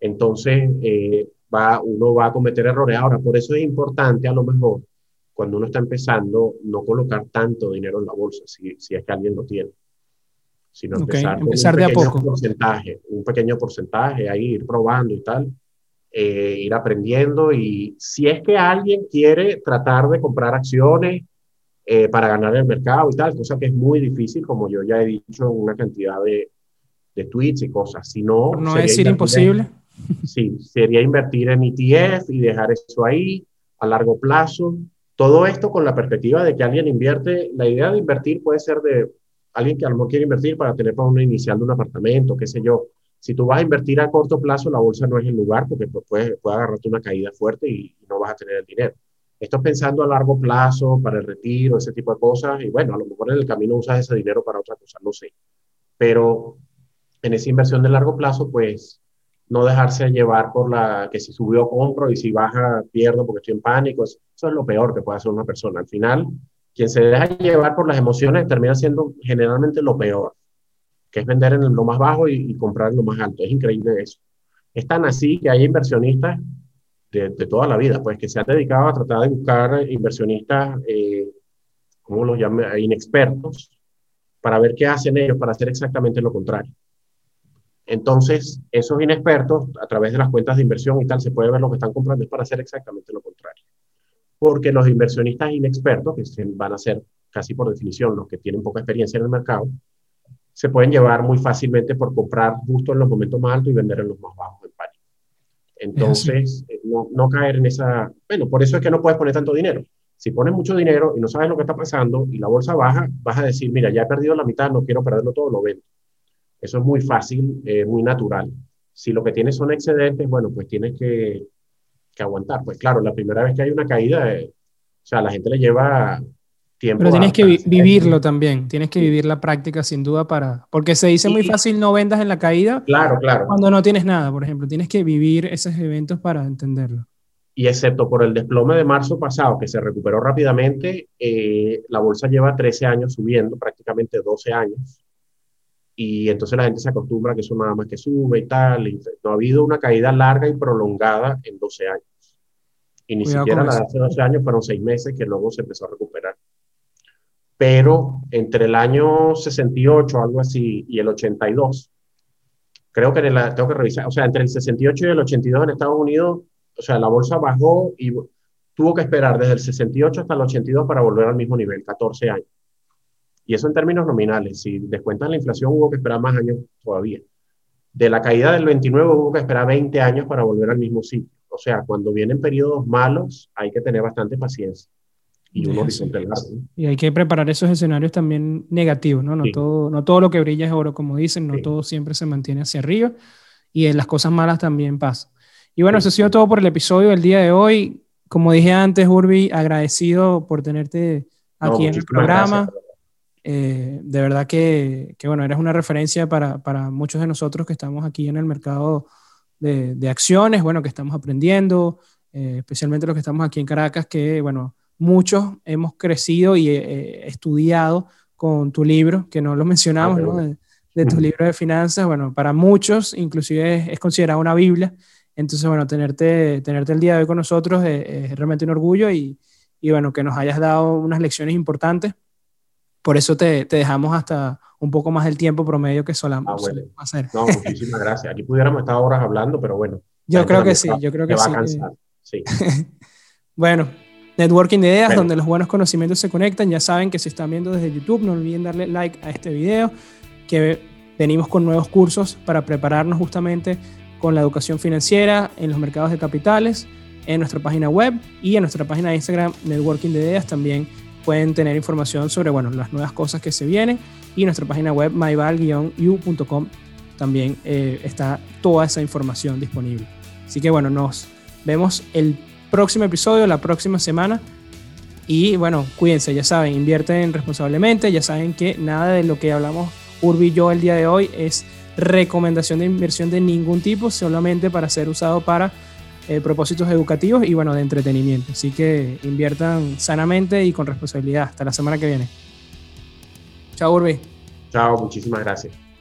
Entonces, eh, va, uno va a cometer errores. Ahora, por eso es importante a lo mejor, cuando uno está empezando, no colocar tanto dinero en la bolsa, si, si es que alguien lo tiene sino empezar, empezar de a poco. Porcentaje, un pequeño porcentaje, ahí ir probando y tal, eh, ir aprendiendo y si es que alguien quiere tratar de comprar acciones eh, para ganar el mercado y tal, cosa que es muy difícil, como yo ya he dicho en una cantidad de, de tweets y cosas. Si no, no es decir imposible. sí, sería invertir en ETF y dejar eso ahí a largo plazo. Todo esto con la perspectiva de que alguien invierte, la idea de invertir puede ser de alguien que a lo mejor quiere invertir para tener para una inicial de un apartamento, qué sé yo. Si tú vas a invertir a corto plazo, la bolsa no es el lugar porque puede, puede agarrarte una caída fuerte y no vas a tener el dinero. Esto es pensando a largo plazo, para el retiro, ese tipo de cosas. Y bueno, a lo mejor en el camino usas ese dinero para otra cosa, no sé. Pero en esa inversión de largo plazo, pues no dejarse llevar por la que si subió compro y si baja pierdo porque estoy en pánico. Eso es lo peor que puede hacer una persona. Al final, quien se deja llevar por las emociones termina siendo generalmente lo peor, que es vender en lo más bajo y, comprar en lo más alto. Es increíble eso. Es tan así que hay inversionistas de, toda la vida, pues que se han dedicado a tratar de buscar inversionistas, eh, ¿cómo los llaman? Inexpertos, para ver qué hacen ellos para hacer exactamente lo contrario. Entonces, esos inexpertos, a través de las cuentas de inversión y tal, se puede ver lo que están comprando es para hacer exactamente lo contrario. Porque los inversionistas inexpertos, que van a ser casi por definición los que tienen poca experiencia en el mercado, se pueden llevar muy fácilmente por comprar justo en los momentos más altos y vender en los más bajos en pánico. Entonces, eh, no, no caer en esa... Bueno, por eso es que no puedes poner tanto dinero. Si pones mucho dinero y no sabes lo que está pasando y la bolsa baja, vas a decir, mira, ya he perdido la mitad, no quiero perderlo todo, lo vendo. Eso es muy fácil, eh, muy natural. Si lo que tienes son excedentes, bueno, pues tienes que, que aguantar. Pues claro, la primera vez que hay una caída, eh, o sea, la gente le lleva tiempo. Pero tienes que vivirlo también, tienes que vivir la práctica sin duda para, porque se dice muy fácil no vendas en la caída. Claro, claro. Cuando no tienes nada, por ejemplo, tienes que vivir esos eventos para entenderlo. Y excepto por el desplome de marzo pasado, que se recuperó rápidamente, eh, la bolsa lleva 13 años subiendo, prácticamente 12 años y entonces la gente se acostumbra a que eso nada más que sube y tal. Y no ha habido una caída larga y prolongada en 12 años. Y ni siquiera la de hace 12 años fueron 6 meses que luego se empezó a recuperar. Pero entre el año 68, algo así, y el 82, creo que la, tengo que revisar, o sea, entre el 68 y el 82 en Estados Unidos, o sea, la bolsa bajó y tuvo que esperar desde el 68 hasta el 82 para volver al mismo nivel, 14 años. Y eso en términos nominales. Si descuentas la inflación, hubo que esperar más años todavía. De la caída del 29 hubo que esperar 20 años para volver al mismo sitio. O sea, cuando vienen periodos malos, hay que tener bastante paciencia y un horizonte largo. Y hay que preparar esos escenarios también negativos, ¿no? No, todo, no todo lo que brilla es oro, como dicen, no todo siempre se mantiene hacia arriba y en las cosas malas también pasa. Y bueno, eso ha sido todo por el episodio del día de hoy. Como dije antes, Urbi, agradecido por tenerte aquí en el programa. Eh, de verdad que, que, bueno, eres una referencia para, para, muchos de nosotros que estamos aquí en el mercado de, de acciones, bueno, que estamos aprendiendo, eh, especialmente los que estamos aquí en Caracas, que, bueno, muchos hemos crecido y eh, estudiado con tu libro, que no lo mencionamos, ah, ¿no? De, de, tu libro de finanzas, bueno, para muchos inclusive es, es, considerado una Biblia, entonces, bueno, tenerte, tenerte el día de hoy con nosotros es, es realmente un orgullo y, y, bueno, que nos hayas dado unas lecciones importantes por eso te, te, dejamos hasta un poco más del tiempo promedio que solamos, ah, bueno. hacer. No, muchísimas gracias. Aquí pudiéramos estar horas hablando, pero bueno. Yo creo que sí, yo creo que, sí. Va a cansar. sí. [laughs] bueno, Networking de Ideas, donde los buenos conocimientos se conectan. Ya saben que si están viendo desde YouTube, no olviden darle like a este video, que venimos con nuevos cursos para prepararnos justamente con la educación financiera en los mercados de capitales, en nuestra página web y en nuestra página de Instagram, Networking de Ideas, también pueden tener información sobre bueno, las nuevas cosas que se vienen y nuestra página web myval-u.com también eh, está toda esa información disponible. Así que bueno, nos vemos el próximo episodio, la próxima semana. Y bueno, cuídense, ya saben, invierten responsablemente, ya saben que nada de lo que hablamos Urbi y yo el día de hoy es recomendación de inversión de ningún tipo, solamente para ser usado para eh, propósitos educativos y bueno, de entretenimiento. Así que inviertan sanamente y con responsabilidad. Hasta la semana que viene. Chao, Urbi. Chao, muchísimas gracias.